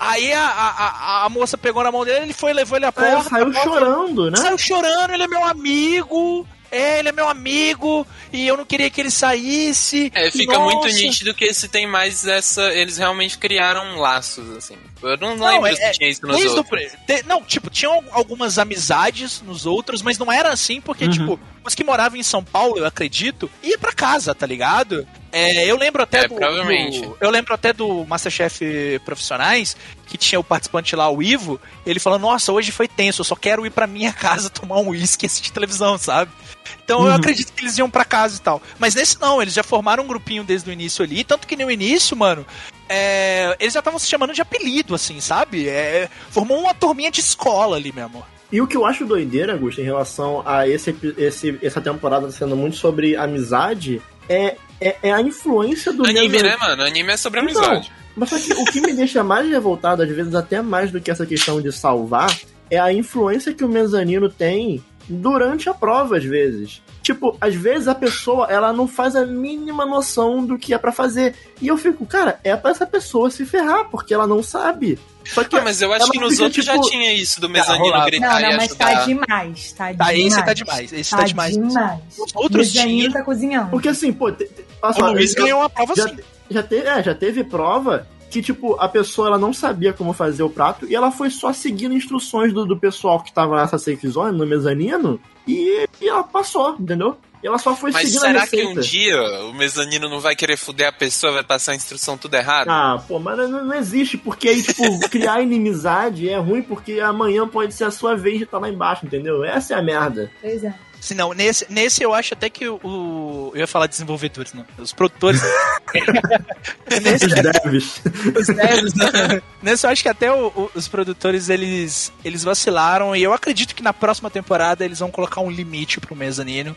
Aí a, a, a- moça pegou na mão dele, ele foi, levou ele à É, porta. saiu porta- chorando, né? Saiu chorando, ele é meu amigo. É, ele é meu amigo e eu não queria que ele saísse. É, fica Nossa. muito nítido que esse tem mais essa. Eles realmente criaram laços, assim. Eu não, Não, lembro é- se tinha isso nos outros. pre- te- não, tipo, tinham al- algumas amizades nos outros, mas não era assim, porque, Uhum. tipo, os que moravam em São Paulo, eu acredito, ia pra casa, tá ligado? É, eu lembro até É, do, provavelmente. do- Eu lembro até do Masterchef Profissionais, que tinha o participante lá, o Ivo, ele falando, nossa, hoje foi tenso, eu só quero ir pra minha casa tomar um uísque e assistir televisão, sabe? Então eu Uhum. acredito que eles iam pra casa e tal. Mas nesse não, eles já formaram um grupinho desde o início ali, tanto que no início, mano, é, eles já estavam se chamando de apelido, assim, sabe? É, formou uma turminha de escola ali mesmo. E o que eu acho doideira, Augusto, em relação a esse, esse, essa temporada sendo muito sobre amizade, é, é, é a influência do Anime, mesa- né, mano? Anime é sobre Então, amizade. Mas só que o que me deixa mais revoltado, às vezes até mais do que essa questão de salvar, é a influência que o mezanino tem durante a prova, às vezes. Tipo, às vezes a pessoa, ela não faz a mínima noção do que é pra fazer. E eu fico, cara, é pra essa pessoa se ferrar, porque ela não sabe. Só que Ah, mas eu acho que nos fica, outros já tipo, tinha isso do mezanino rolava. gritar Não, não, mas tá demais. Tá, Tá, demais. esse tá demais, esse tá demais. demais. Os outros Mezanino tinham. tá cozinhando. Porque assim, pô, olha O Luiz ganhou uma prova já, assim. já, te- é, já teve prova que, tipo, a pessoa ela não sabia como fazer o prato e ela foi só seguindo instruções do, do pessoal que tava nessa safe zone, no mezanino, e, e ela passou, entendeu? E ela só foi Mas seguindo a será que receita. um dia o mezanino não vai querer fuder a pessoa, vai passar a instrução tudo errado? Ah, pô, mas não, não existe, porque aí, tipo, criar inimizade é ruim porque amanhã pode ser a sua vez de estar lá embaixo, entendeu? Essa é a merda. Pois é. Se não, nesse, nesse eu acho até que o, o- Eu ia falar desenvolvedores, não. Os produtores. nesse, Os devs. os devs, né? Nesse eu acho que até o- o- os produtores eles, eles vacilaram e eu acredito que na próxima temporada eles vão colocar um limite pro mezanino.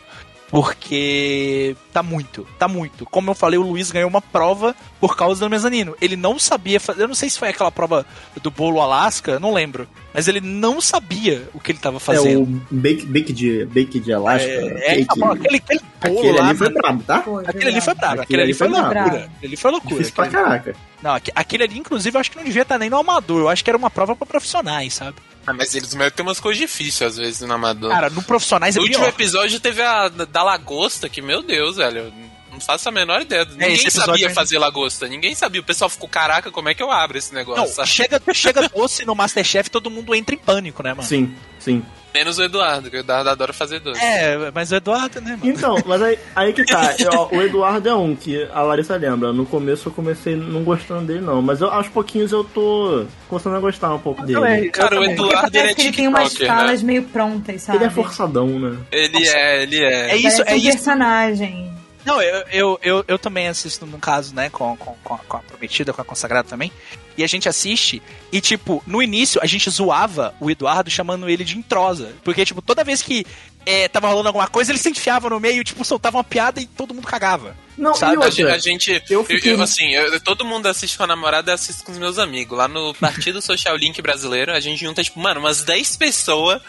Porque tá muito, tá muito. Como eu falei, o Luiz ganhou uma prova por causa do mezanino. Ele não sabia fazer. Eu não sei se foi aquela prova do bolo Alaska, não lembro. Mas ele não sabia o que ele tava É fazendo. o bake, bake de, bake de Alaska. É, é, cake. tá aquele, aquele bolo Aquele lá, ali foi brabo, tá? Pô, Aquele ali foi brabo, Aquele aquele ali ali foi foi loucura. Aquele ali foi loucura. Difícil pra caraca. Não, aque- aquele ali, inclusive, eu acho que não devia estar nem no amador. Eu acho que era uma prova pra profissionais, sabe? Ah, mas eles metem umas coisas difíceis às vezes no amador. Cara, no profissionais é no último pior. episódio teve a da lagosta, que, meu Deus, velho. Não faço a menor ideia. Ninguém É, esse episódio sabia fazer lagosta. Ninguém sabia. O pessoal ficou, caraca, como é que eu abro esse negócio? Não, sabe? chega, chega doce no Masterchef, todo mundo entra em pânico, né, mano? Sim, sim. Menos o Eduardo, que o Eduardo adora fazer doce. É, mas o Eduardo, né, mano? Então, mas aí, aí que tá. Eu- o Eduardo é um que a Larissa lembra. No começo eu comecei não gostando dele, não. Mas eu, aos pouquinhos eu tô começando a gostar um pouco dele. Cara, o Eduardo ele é que ele tem umas TikToker, falas né? meio prontas, sabe? Ele é forçadão, né? Ele Nossa. é, ele é. É isso, Parece é um isso. personagem. Não, eu, eu, eu, eu também assisto, no caso, né, com, com, com, a, prometida, com a consagrada também. E a gente assiste, e tipo, no início a gente zoava o Eduardo chamando ele de entrosa. Porque, tipo, toda vez que é, tava rolando alguma coisa, ele se enfiava no meio, tipo, soltava uma piada e todo mundo cagava. Não, Sabe, outra, a gente. eu fiquei- eu, assim, eu- todo mundo assiste com a namorada e assiste com os meus amigos. Lá no Partido Social Link Brasileiro, a gente junta, tipo, mano, umas 10 pessoas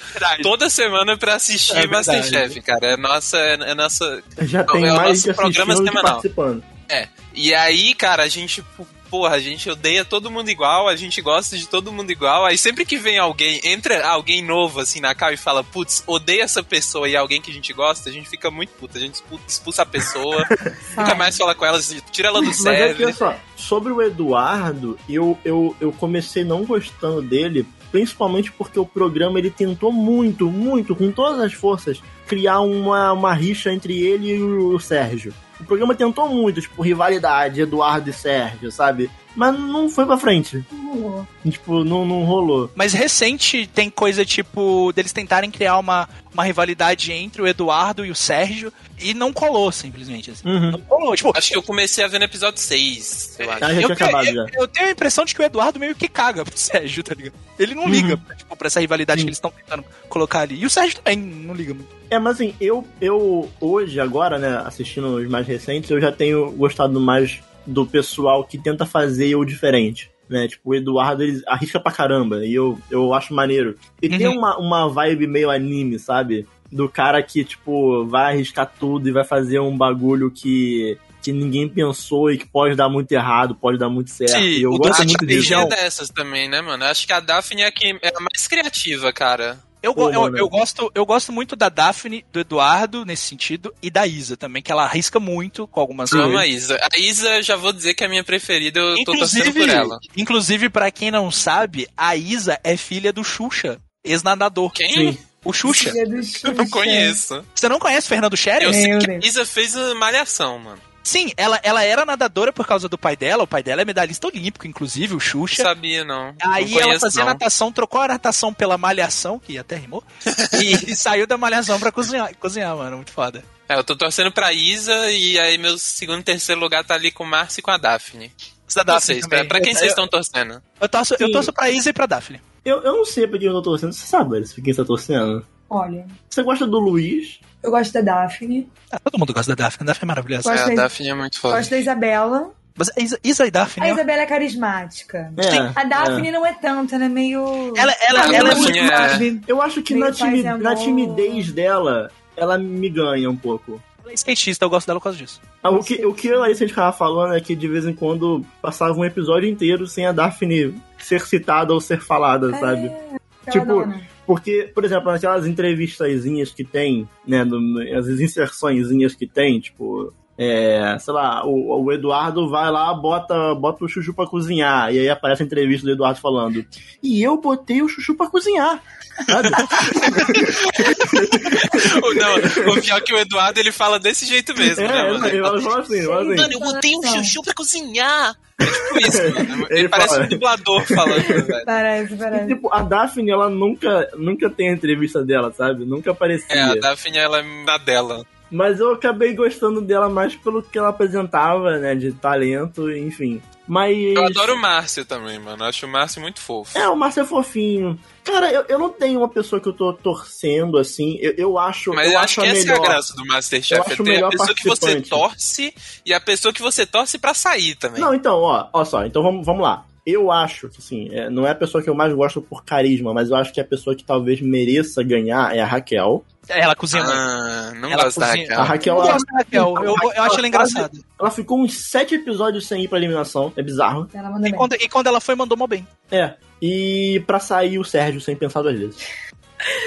toda semana pra assistir É verdade. Masterchef, cara. É nossa. É nossa. já tem é o mais nosso programa semanal. participando. É. E aí, cara, a gente. Porra, a gente odeia todo mundo igual, a gente gosta de todo mundo igual. Aí sempre que vem alguém, entra alguém novo assim na cal e fala, putz, odeia essa pessoa e é alguém que a gente gosta, a gente fica muito puta. A gente expulsa- a pessoa, nunca mais fala com ela, tira ela do Mas é que, olha só, sobre o Eduardo, eu, eu, eu comecei não gostando dele, principalmente porque o programa ele tentou muito, muito, com todas as forças, criar uma, uma rixa entre ele e o Sérgio. O programa tentou muito, tipo, rivalidade, Eduardo e Sérgio, sabe? Mas não foi pra frente. Tipo, não, não rolou. Mas recente tem coisa tipo deles tentarem criar uma, uma rivalidade entre o Eduardo e o Sérgio e não colou, simplesmente. Assim. Uhum. Não colou. Tipo, Acho que eu comecei a ver no episódio 6, eu acho. Ah, já eu, tinha acabado eu- já. eu tenho a impressão de que o Eduardo meio que caga pro Sérgio, tá ligado? Ele não liga Uhum. tipo, pra essa rivalidade Sim. que eles estão tentando colocar ali. E o Sérgio também não liga muito. É, mas assim, eu, eu hoje, agora, né, assistindo os mais recentes, eu já tenho gostado mais do pessoal que tenta fazer o diferente. Né? Tipo, o Eduardo, ele arrisca pra caramba, e eu, eu acho maneiro. E tem Uhum. uma, uma vibe meio anime, sabe? Do cara que, tipo, vai arriscar tudo e vai fazer um bagulho que, que ninguém pensou e que pode dar muito errado, pode dar muito certo. Sim, eu o gosto muito de é dessas também, né, mano? Acho que a Daphne é, a é a mais criativa, cara. Eu, Pô, eu, eu gosto, eu gosto muito da Daphne, do Eduardo, nesse sentido, e da Isa também, que ela arrisca muito com algumas Eu amo coisas. a Isa. A Isa, já vou dizer que é a minha preferida, eu tô torcendo por ela. inclusive, pra quem não sabe, a Isa é filha do Xuxa, ex-nadador. Quem? Sim. O Xuxa. Filha do Eu Xuxa. não conheço. Você não conhece Fernando Scherer? Eu sei que a. Isa fez a malhação, mano. Sim, ela, ela era nadadora por causa do pai dela. O pai dela é medalhista olímpico, inclusive, o Não Xuxa. sabia, não. Aí não ela conheço, fazia não. natação, trocou a natação pela malhação, que até rimou, e saiu da malhação pra cozinhar, cozinhar, mano. Muito foda. É, eu tô torcendo pra Isa e aí meu segundo e terceiro lugar tá ali com o Márcio e com a Daphne. Da Daphne Vocês, pra, pra quem Eu- vocês estão torcendo? Eu torço, eu torço pra Isa e pra Daphne. Eu, eu não sei pra quem eu tô torcendo. Você sabe, Alice, pra quem você tá torcendo? Olha, Você gosta do Luiz? Eu gosto da Daphne, Ah, todo mundo gosta da Daphne, a Daphne é maravilhosa. Gosto É, a da- Daphne é muito foda. gosto da Isabela. Mas Isa, Isa e Daphne, A ó, Isabela é carismática. É. A Daphne não é tanto, ela é meio. ela, ela, A ela é muito... é- sabe? Eu acho que Meio na, e na amor. timidez dela, ela me ganha um pouco. Ela é skatista, eu gosto dela por causa disso. Ah, O que, o que a Larissa ficava falando é que de vez em quando passava um episódio inteiro sem a Daphne ser citada ou ser falada, sabe? Aquela Tipo, dona. Porque, por exemplo, naquelas entrevistazinhas que tem, né, as inserçõezinhas que tem, tipo, É, sei lá, o, o Eduardo vai lá, bota, bota o chuchu pra cozinhar. E aí aparece a entrevista do Eduardo falando: E eu botei o chuchu pra cozinhar. Sabe? Não, o pior é que o Eduardo ele fala desse jeito mesmo, É, né, mano? ele fala- assim, fala assim. Mano, eu botei um chuchu pra cozinhar. É tipo isso, mano. Ele, Ele parece fala. um dublador falando, velho. Parece, E, parece. tipo, a Daphne, ela nunca, nunca tem a entrevista dela, sabe? Nunca aparecia. É, a Daphne, ela é na dela. Mas eu acabei gostando dela mais pelo que ela apresentava, né? De talento, enfim. Mas. Eu adoro o Márcio também, mano. Eu acho o Márcio muito fofo. É, o Márcio é fofinho. Cara, eu, eu não tenho uma pessoa que eu tô torcendo, assim. Eu, eu acho. Mas eu eu acho que a essa melhor. é a graça do Eu Masterchef. acho É o ter a melhor pessoa que você torce e a pessoa que você torce pra sair também. Não, então, ó, ó só, então vamos, vamos lá. Eu acho que, assim, é, não é a pessoa que eu mais gosto por carisma, mas eu acho que a pessoa que talvez mereça ganhar é a Raquel. Ela cozinha. Ah, não Ela gosto da cozinha- Raquel. A Raquel, Eu ela, da Raquel, eu, eu acho ela engraçada. ela ficou uns sete episódios sem ir pra eliminação, é bizarro. E quando, e quando ela foi, mandou mal bem. É. E pra sair o Sérgio sem pensar duas vezes.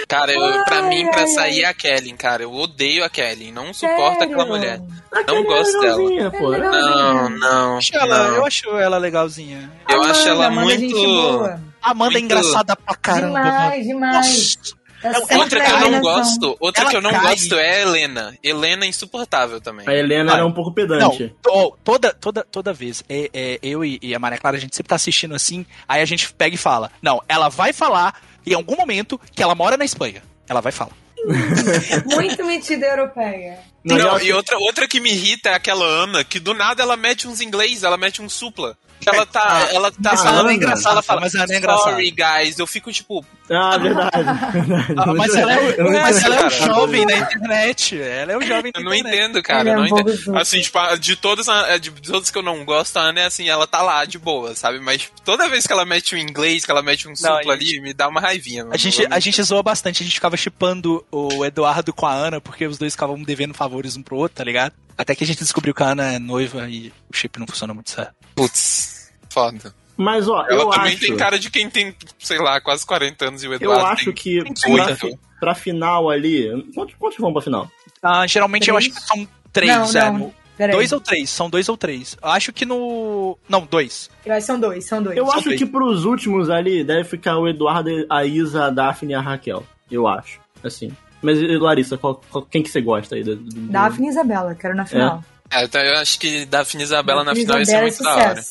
Cara, eu, pra Ai, mim, pra ai, sair é a Kelly, cara. Eu odeio a Kelly. Não suporto aquela Sério? mulher. Aquela gosto é legalzinha, pô. É. Não, não. Acho ela- não. eu acho ela legalzinha. Eu Amanda, acho ela Amanda é muito. A Amanda é engraçada pra caramba. Demais, demais. Nossa, Tá É sempre Outra que eu não gosto, outra Ela que eu não cai. gosto é a Helena. Helena é insuportável também. A Helena era um pouco Não, pedante. to- toda, toda, toda vez, é, é, eu e, e a Maria Clara, a gente sempre tá assistindo assim, aí a gente pega e fala, não, ela vai falar em algum momento que ela mora na Espanha. Ela vai falar. Muito metida europeia. Não, Não, e outra, outra que me irrita é aquela Ana, que do nada ela mete uns inglês, ela mete um supla. Ela tá. ela tá falando Ana é engraçada, ela fala, mas a Ana é engraçada. Sorry, guys. Eu fico tipo. Ah, verdade. verdade. Ah, mas ela é, não mas entendo, ela é um jovem na internet. Ela é um jovem na Eu não internet. entendo, cara. Ela é eu não entendo. Assim, tipo, de todas, de todas que eu não gosto, a Ana é assim, ela tá lá de boa, sabe? Mas toda vez que ela mete um inglês, que ela mete um supla ali, me dá uma raivinha. A gente, a gente zoa bastante, a gente ficava chipando o Eduardo com a Ana, porque os dois ficavam devendo favores um pro outro, tá ligado? Até que a gente descobriu que a Ana é noiva e o chip não funciona muito certo. Putz, foda. Mas, ó, Ela eu também acho... tem cara de quem tem, sei lá, quase 40 anos e o Eu Eduardo acho tem que tem pra, fi- pra final ali... Quantos, quantos vão pra final? Ah, geralmente eu Três? acho que são três, não, é. não. Dois ou três, são dois ou três. Eu acho que no. Não, dois. Eu acho que são dois, são dois. Eu São acho três. que pros últimos ali deve ficar o Eduardo, a Isa, a Daphne e a Raquel. Eu acho. Assim. Mas, Larissa, qual- qual- quem que você gosta aí? Do, do- Daphne e Isabela, quero na final. É, então eu acho que Daphne e Isabela na Daphne e final ia ser Isabela é muito da hora.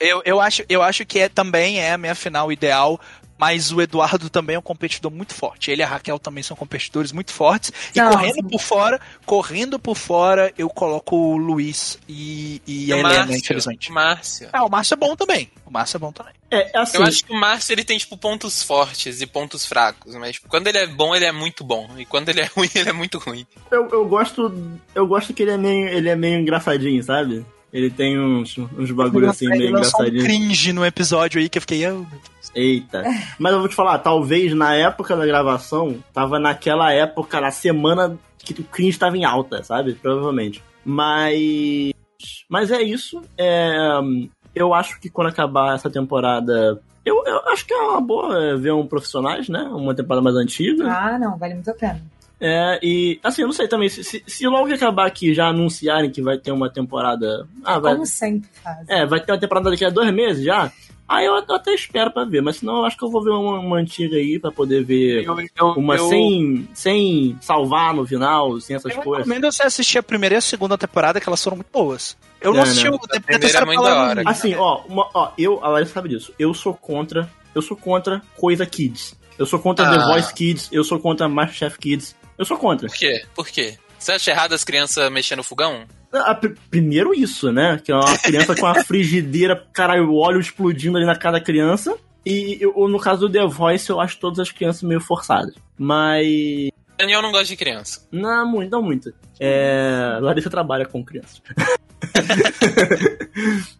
Eu, eu, acho, eu acho que é, também é a minha final ideal. Mas o Eduardo também é um competidor muito forte. Ele e a Raquel também são competidores muito fortes. E Não, correndo por fora, correndo por fora, eu coloco o Luiz e, e a o Helena, Márcio, infelizmente. Márcio. Ah, o Márcio é bom também. O Márcio é bom também. É, assim, Eu acho que o Márcio ele tem, tipo, pontos fortes e pontos fracos, mas tipo, quando ele é bom, ele é muito bom. E quando ele é ruim, ele é muito ruim. eu, eu gosto. Eu gosto que ele é meio, ele é meio engraçadinho, sabe? Ele tem uns, uns bagulho assim meio lançou um engraçadinho. cringe no episódio aí que eu fiquei. "Ah, meu Deus." Eita. Mas eu vou te falar, talvez na época da gravação, tava naquela época, na semana que o cringe tava em alta, sabe? Provavelmente. Mas. Mas é isso. É, eu acho que quando acabar essa temporada. Eu, eu acho que é uma boa ver um profissionais, né? Uma temporada mais antiga. Ah, não, vale muito a pena. É, e assim, eu não sei também, se, se, se logo que acabar aqui já anunciarem que vai ter uma temporada. Ah, vai. Como sempre fazem. É, vai ter uma temporada daqui a dois meses já. Aí eu até espero pra ver, mas senão eu acho que eu vou ver uma, uma antiga aí pra poder ver Eu, eu, uma eu, sem, sem salvar no final, sem essas eu coisas. recomendo você assistir a primeira e a segunda temporada, que elas foram muito boas. Eu não É, assisti né? o A primeira terceira é muito da hora. Assim, ó, uma- ó, eu, a Larissa sabe disso. Eu sou contra. Eu sou contra coisa Kids. Eu sou contra The Ah. Voice Kids, eu sou contra Masterchef Kids. Eu sou contra. Por quê? Por quê? Você acha errado as crianças mexendo no fogão? Ah, pr- primeiro isso, né? Que é uma criança com a frigideira, caralho, o óleo explodindo ali na cara da criança. E eu- no caso do The Voice, eu acho todas as crianças meio forçadas. Mas. Daniel não gosta de criança. Não, muito, não muito. É, Larissa trabalha com crianças.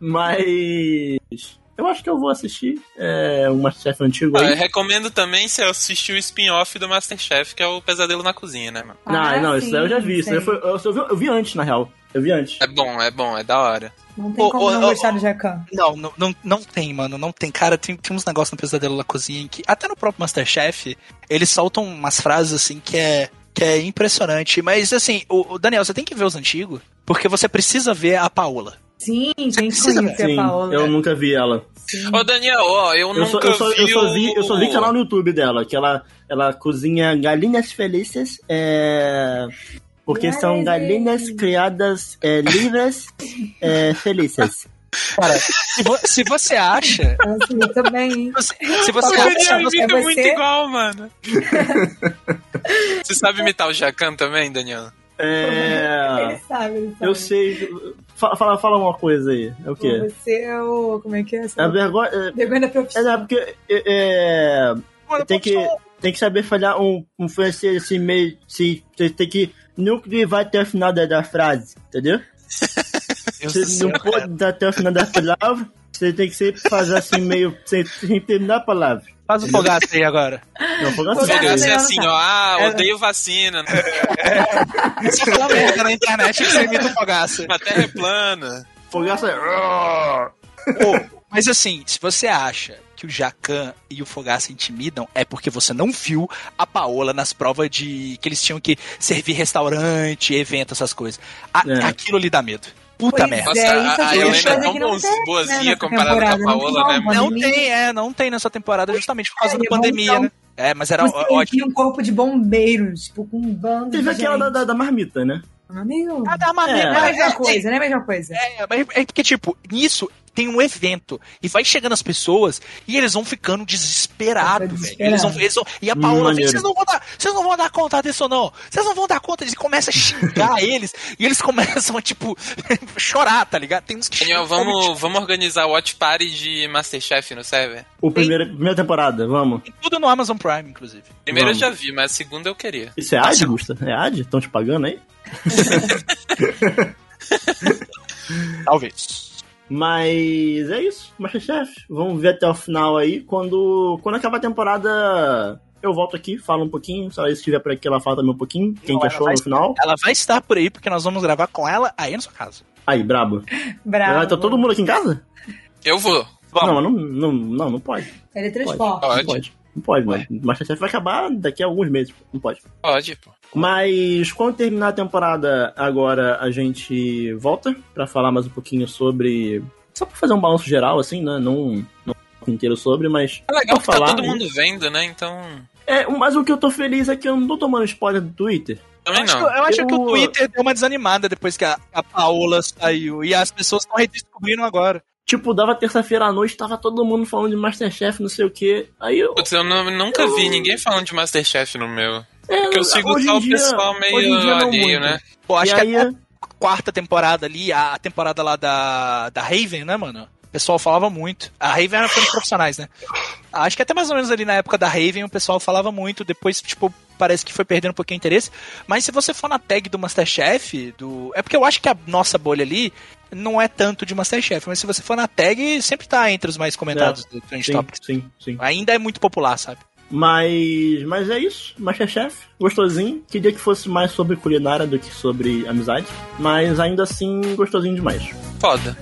Mas. Eu acho que eu vou assistir é, um Masterchef antigo Ah, eu aí. recomendo também você assistir o spin-off do Masterchef, que é o Pesadelo na Cozinha, né, mano? Não, Ah, não, isso daí eu já sim, vi. Isso foi, eu, eu vi, eu vi antes, na real. Eu vi antes. É bom, é bom, é da hora. Não tem como ô, não ô, gostar do Jacan. Não, não, não, não tem, mano. Não tem. Cara, tem, tem uns negócios no Pesadelo na Cozinha em que. Até no próprio Masterchef, eles soltam umas frases assim que é. Que é impressionante. Mas assim, o, o Daniel, você tem que ver os antigos, porque você precisa ver a Paola. Sim, tem que precisa conhecer Sim, a Paola. eu nunca vi ela. Sim. Ô, Daniel, ó, eu, Eu nunca só, eu, só, vi eu, só vi, o- eu só vi canal no YouTube dela, que ela, ela cozinha galinhas felizes, é, porque são galinhas gente. criadas é, livres, é, felizes. Cara, se, vo- se você acha. Eu também? Se, se você Paola, acha. você- imita você- muito igual, mano. Você sabe imitar o Jacan também, Daniel? É, Ele sabe, ele sabe. eu sei. Fala, fala, fala uma coisa aí. É o quê? Você é o. Como é que é? É a vergonha. É, Vergonha da é, não, porque é, é, tem que tem que saber falhar um, um francês assim meio. Você tem que nunca vai até o final da, da frase, entendeu? Você não cara. pode dar até o final da palavra. Você tem que sempre fazer assim, meio sem, sem terminar a palavra. Faz o fogaço aí agora. Não, foi assim. Fogaça. Fogaça é não, assim, não. ó, ah, É. odeio vacina, Você fala merda na internet que você imita o fogaço. a terra é plana. Fogaça é. Ô, mas assim, se você acha que o Jacan e o Fogaça intimidam, é porque você não viu a Paola nas provas de que eles tinham que servir restaurante, evento, essas coisas. A- É. Aquilo lhe dá medo. Puta Pois merda. Nossa, é, a- isso a aqui é Helena é tão que não bons- tem, boazinha né, comparada com a não tem Paola, né, como, Não ninguém- tem, é, não tem nessa temporada justamente por causa É, da pandemia, então, né? É, mas era Você ótimo. tinha um corpo de bombeiros, tipo, com um bando Teve de aquela gente. da, da, da marmita, né? Amigo, Ah, dá uma É. não é a mesma coisa, não é a mesma coisa. É, mas é porque, tipo, nisso tem um evento e vai chegando as pessoas e eles vão ficando desesperados, velho. Eles vão, desesperado. eles vão- e a Paola, assim, Maneiro. vocês não vão dar, vocês não vão dar conta disso não. Vocês não vão dar conta disso. E começa a xingar eles e eles começam a tipo chorar, tá ligado? Tem uns que Daniel, xingam, vamos, vamos organizar o Watch Party de Masterchef no server? O primeira, primeira temporada, vamos. Tem tudo no Amazon Prime, inclusive. Primeiro Vamos. eu já vi, mas a segunda eu queria. Isso é AD, Gusta? É AD? Estão te pagando aí? Talvez. Mas é isso, Masterchef. Vamos ver até o final aí. Quando, quando acabar a temporada, eu volto aqui, falo um pouquinho. Se ela estiver por aqui, ela fala também um pouquinho. Quem Não, que achou no final? Ela vai estar por aí porque nós vamos gravar com ela aí na sua casa. Aí, brabo. Bravo. Ah, tá todo mundo aqui em casa? Eu vou. Vamos. Não, mas não, não, não, não pode. Teletransporte. Pode. Não pode. Não pode, Ué. mano. Masterchef vai acabar daqui a alguns meses. Não pode. Pode, pô. Mas quando terminar a temporada, agora a gente volta pra falar mais um pouquinho sobre. Só pra fazer um balanço geral, assim, né? Não, não inteiro sobre, mas. É legal que tá falar todo aí. mundo vendo, né? Então. É, mas o que eu tô feliz é que eu não tô tomando spoiler do Twitter. Eu Também acho, que, não. eu acho que o Eu- Twitter deu uma desanimada depois que a, a Paola saiu. E as pessoas estão redescobrindo agora. Tipo, dava terça-feira à noite, tava todo mundo falando de Masterchef, não sei o quê. Aí eu. Putz, eu nu- nunca Eu- vi ninguém falando de Masterchef no meu. É, Porque eu sigo o dia- pessoal hoje em meio dia não alheio, muito. né? Pô, acho e que aí, até a quarta temporada ali, a, a temporada lá da, da Raven, né, mano? O pessoal falava muito. A Raven era para os profissionais, né? Acho que até mais ou menos ali na época da Raven o pessoal falava muito. Depois, tipo, parece que foi perdendo um pouquinho o interesse. Mas se você for na tag do Masterchef, do... é porque eu acho que a nossa bolha ali não é tanto de Masterchef. Mas se você for na tag, sempre tá entre os mais comentados do Trend sim, Topics. sim, sim. Ainda é muito popular, sabe? Mas, mas é isso, Masterchef, gostosinho. Queria que fosse mais sobre culinária do que sobre amizade, mas ainda assim gostosinho demais. Foda.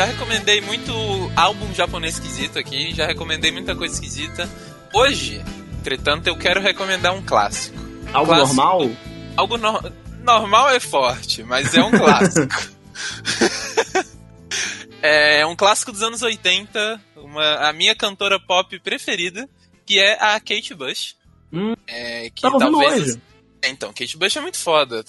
Já recomendei muito álbum japonês esquisito aqui, já recomendei muita coisa esquisita. Hoje, entretanto, eu quero recomendar um clássico. Algo Clássico. normal? Algo no- normal é forte, mas é um clássico. é um clássico dos anos 80, uma, a minha cantora pop preferida, que é a Kate Bush. Hum. É, que Tava ouvindo talvez Então, Kate Bush é muito foda.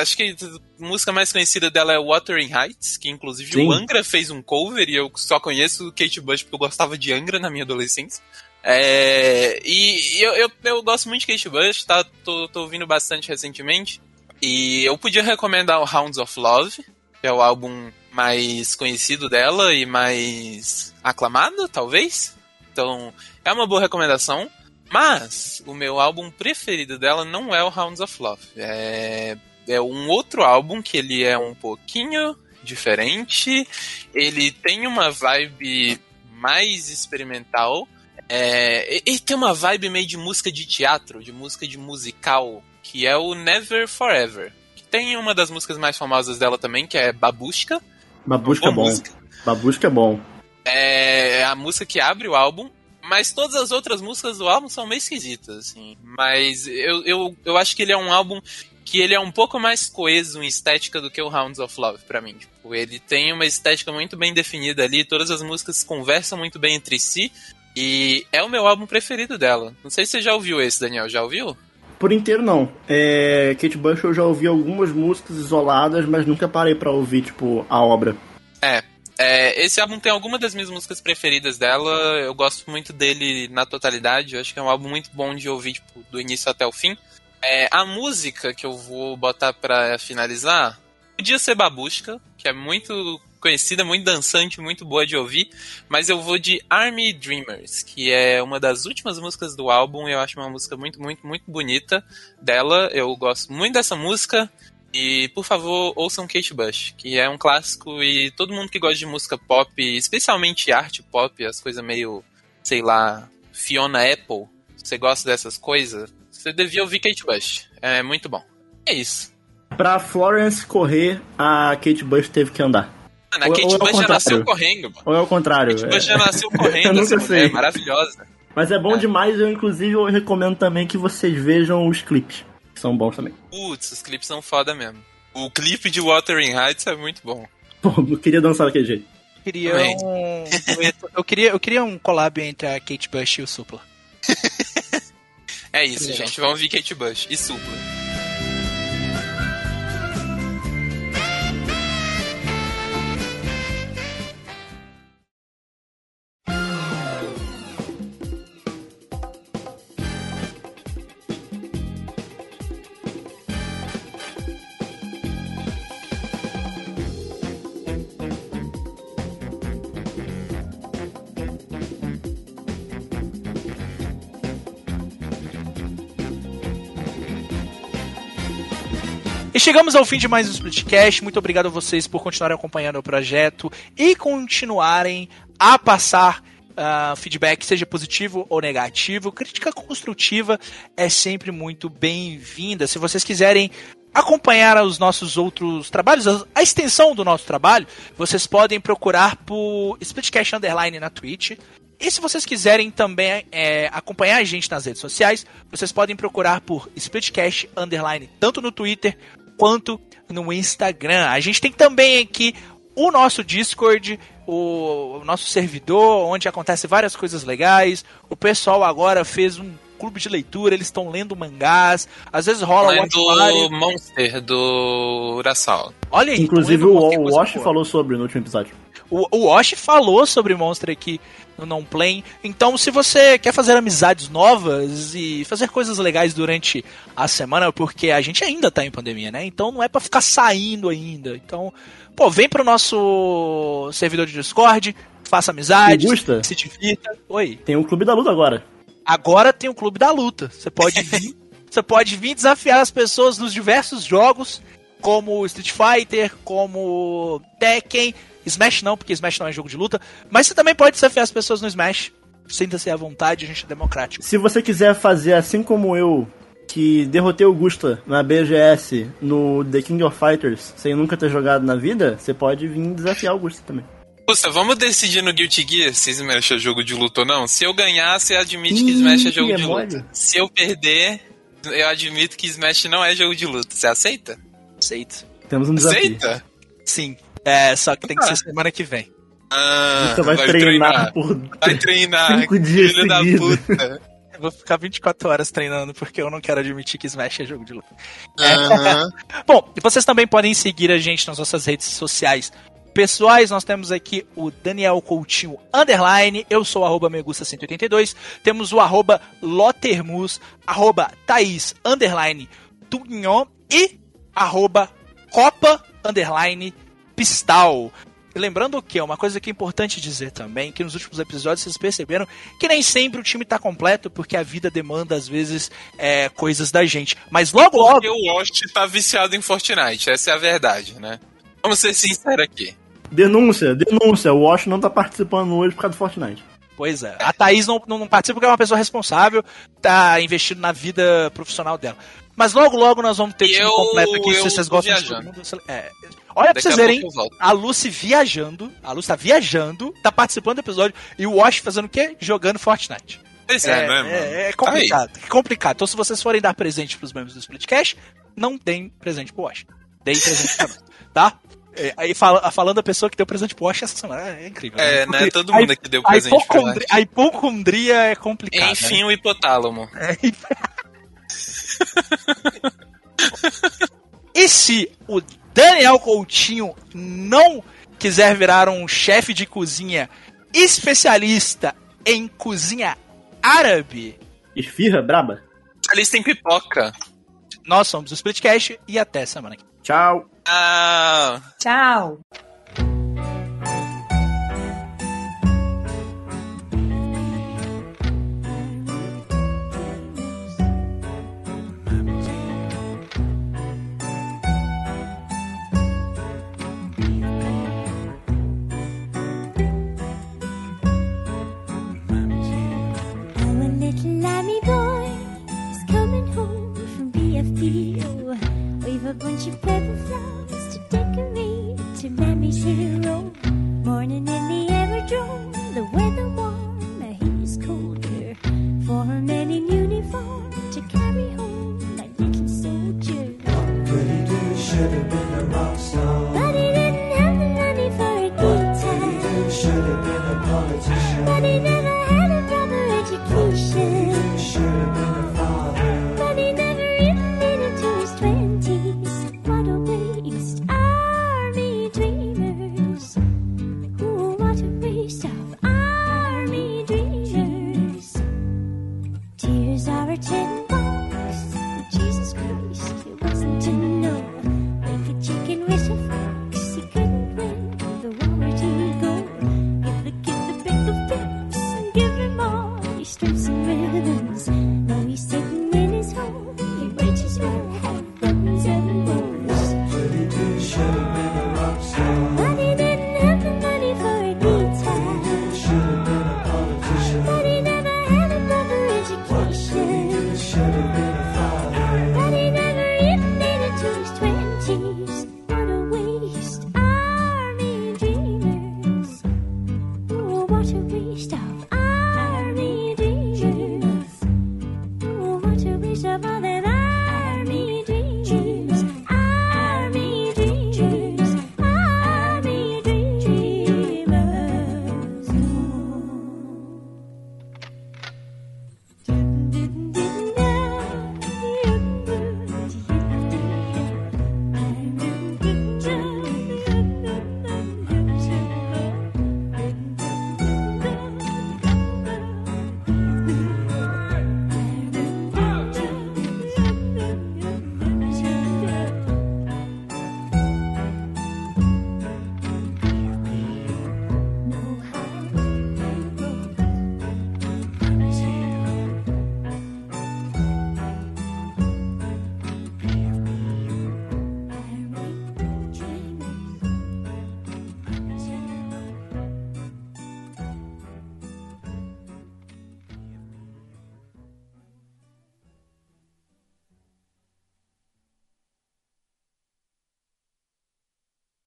Acho que a música mais conhecida dela é Wuthering Heights, que inclusive Sim. o Angra fez um cover e eu só conheço Kate Bush porque eu gostava de Angra na minha adolescência. É, e eu, eu, eu gosto muito de Kate Bush, tá? Tô, tô ouvindo bastante recentemente. E eu podia recomendar o Hounds of Love, que é o álbum mais conhecido dela e mais aclamado, talvez. Então, é uma boa recomendação. Mas o meu álbum preferido dela não é o Hounds of Love. É, é um outro álbum que ele é um pouquinho diferente. Ele tem uma vibe mais experimental. É, ele tem uma vibe meio de música de teatro, de música de musical, que é o Never Forever. Que tem uma das músicas mais famosas dela também, que é Babushka. Babushka é bom. Música. Babushka é bom. É a música que abre o álbum. Mas todas as outras músicas do álbum são meio esquisitas, assim. Mas eu, eu, eu acho que ele é um álbum que ele é um pouco mais coeso em estética do que o Hounds of Love, para mim. Tipo, ele tem uma estética muito bem definida ali, todas as músicas conversam muito bem entre si, e é o meu álbum preferido dela. Não sei se você já ouviu esse, Daniel, já ouviu? Por inteiro não. É, Kate Bush eu já ouvi algumas músicas isoladas, mas nunca parei para ouvir, tipo, a obra. É, é, esse álbum tem algumas das minhas músicas preferidas dela. Eu gosto muito dele na totalidade. Eu acho que é um álbum muito bom de ouvir tipo, do início até o fim. É, a música que eu vou botar para finalizar podia ser Babushka, que é muito conhecida, muito dançante, muito boa de ouvir, mas eu vou de Army Dreamers, que é uma das últimas músicas do álbum, eu acho uma música muito, muito, muito bonita dela, eu gosto muito dessa música, e por favor, ouçam Kate Bush, que é um clássico e todo mundo que gosta de música pop, especialmente arte pop, as coisas meio, sei lá, Fiona Apple, você gosta dessas coisas, você devia ouvir Kate Bush. É muito bom. É isso. Pra Florence correr, a Kate Bush teve que andar. Mano, a Kate ou, é Bush já nasceu correndo, mano. Ou é o contrário. A Kate Bush já nasceu correndo. eu nunca sei. É maravilhosa. Mas é bom é. demais, eu inclusive eu recomendo também que vocês vejam os clipes. Que são bons também. Putz, os clipes são foda mesmo. O clipe de Wuthering Heights é muito bom. Pô, eu queria dançar daquele jeito. Queria um... eu, queria, eu queria um collab entre a Kate Bush e o Supla. É isso, gente. Vamos ver Kate Bush e Supla. Chegamos ao fim de mais um Splitcast. Muito obrigado a vocês por continuarem acompanhando o projeto e continuarem a passar uh, feedback, seja positivo ou negativo. Crítica construtiva é sempre muito bem-vinda. Se vocês quiserem acompanhar os nossos outros trabalhos, a extensão do nosso trabalho, vocês podem procurar por Splitcast Underline na Twitch. E se vocês quiserem também é, acompanhar a gente nas redes sociais, vocês podem procurar por Splitcast Underline, tanto no Twitter quanto no Instagram. A gente tem também aqui o nosso Discord, o, nosso servidor, onde acontece várias coisas legais. O pessoal agora fez um clube de leitura, eles estão lendo mangás, às vezes rola o Monster do Urasawa. Olha aí, Inclusive o, o Wash falou sobre no último episódio. O, o Wash falou sobre Monster aqui no Não Play. Então, se você quer fazer amizades novas e fazer coisas legais durante a semana, porque a gente ainda tá em pandemia, né? Então não é para ficar saindo ainda. Então, pô, vem pro nosso servidor de Discord, faça amizade, se divirta. Oi. Tem o Clube da Luta agora. Agora tem o Clube da Luta. Você pode vir, você pode vir desafiar as pessoas nos diversos jogos, como Street Fighter, como Tekken, Smash não, porque Smash não é jogo de luta. Mas você também pode desafiar as pessoas no Smash. Sinta-se à vontade, a gente é democrático. Se você quiser fazer assim como eu, que derrotei o Gusta na BGS no The King of Fighters, sem nunca ter jogado na vida, você pode vir desafiar o Gusta também. Gusta, vamos decidir no Guilty Gear se Smash é jogo de luta ou não? Se eu ganhar, você admite Ih, que Smash é jogo é de luta. Se eu perder, eu admito que Smash não é jogo de luta. Você aceita? Aceito. Temos um desafio. Aceita? Sim. É, só que tem que ser semana que vem. Ah, vai, vai treinar, treinar, por vai treinar, cinco dias filho da puta. Eu vou ficar 24 horas treinando porque eu não quero admitir que Smash é jogo de luta. Uhum. Bom, e vocês também podem seguir a gente nas nossas redes sociais pessoais. Nós temos aqui o Daniel Coutinho Underline, eu sou arroba Megusta182, temos o arroba Lotermus, arroba Thaís Underline Tugnon e arroba Copa Underline Pistal. E lembrando o que? Uma coisa que é importante dizer também, que nos últimos episódios vocês perceberam que nem sempre o time tá completo, porque a vida demanda, às vezes, é, coisas da gente. Mas logo, logo... Porque o Lost tá viciado em Fortnite, essa é a verdade, né? Vamos ser sinceros aqui. Denúncia, denúncia. O Wash não tá participando hoje por causa do Fortnite. Pois é. A Thaís não, não, não participa porque é uma pessoa responsável, tá investindo na vida profissional dela. Mas logo, logo nós vamos ter E time eu- completo aqui, eu se vocês gostam de viajando. todo mundo. É. Olha pra vocês a verem, a Lucy viajando, a Lucy tá viajando, tá participando do episódio, e o Wash fazendo o quê? Jogando Fortnite. Pois é, né, mano? é, é complicado, é complicado. Então se vocês forem dar presente pros membros do Splitcast, não deem presente pro Wash. Deem presente pra nós, tá? É, aí fala- falando a pessoa que deu presente pro Wash essa semana, é incrível. É, Porque né? Todo a- mundo aqui deu a presente pra hipocondria, a hipocondria é complicada. Enfim, o hipotálamo. né? E se o Daniel Coutinho não quiser virar um chefe de cozinha especialista em cozinha árabe, Esfirra, braba. Ali tem pipoca. nós somos o Splitcast e até semana que vem. Tchau. Ah, Tchau. We've a bunch of purple flowers to decorate to Mammy's hero.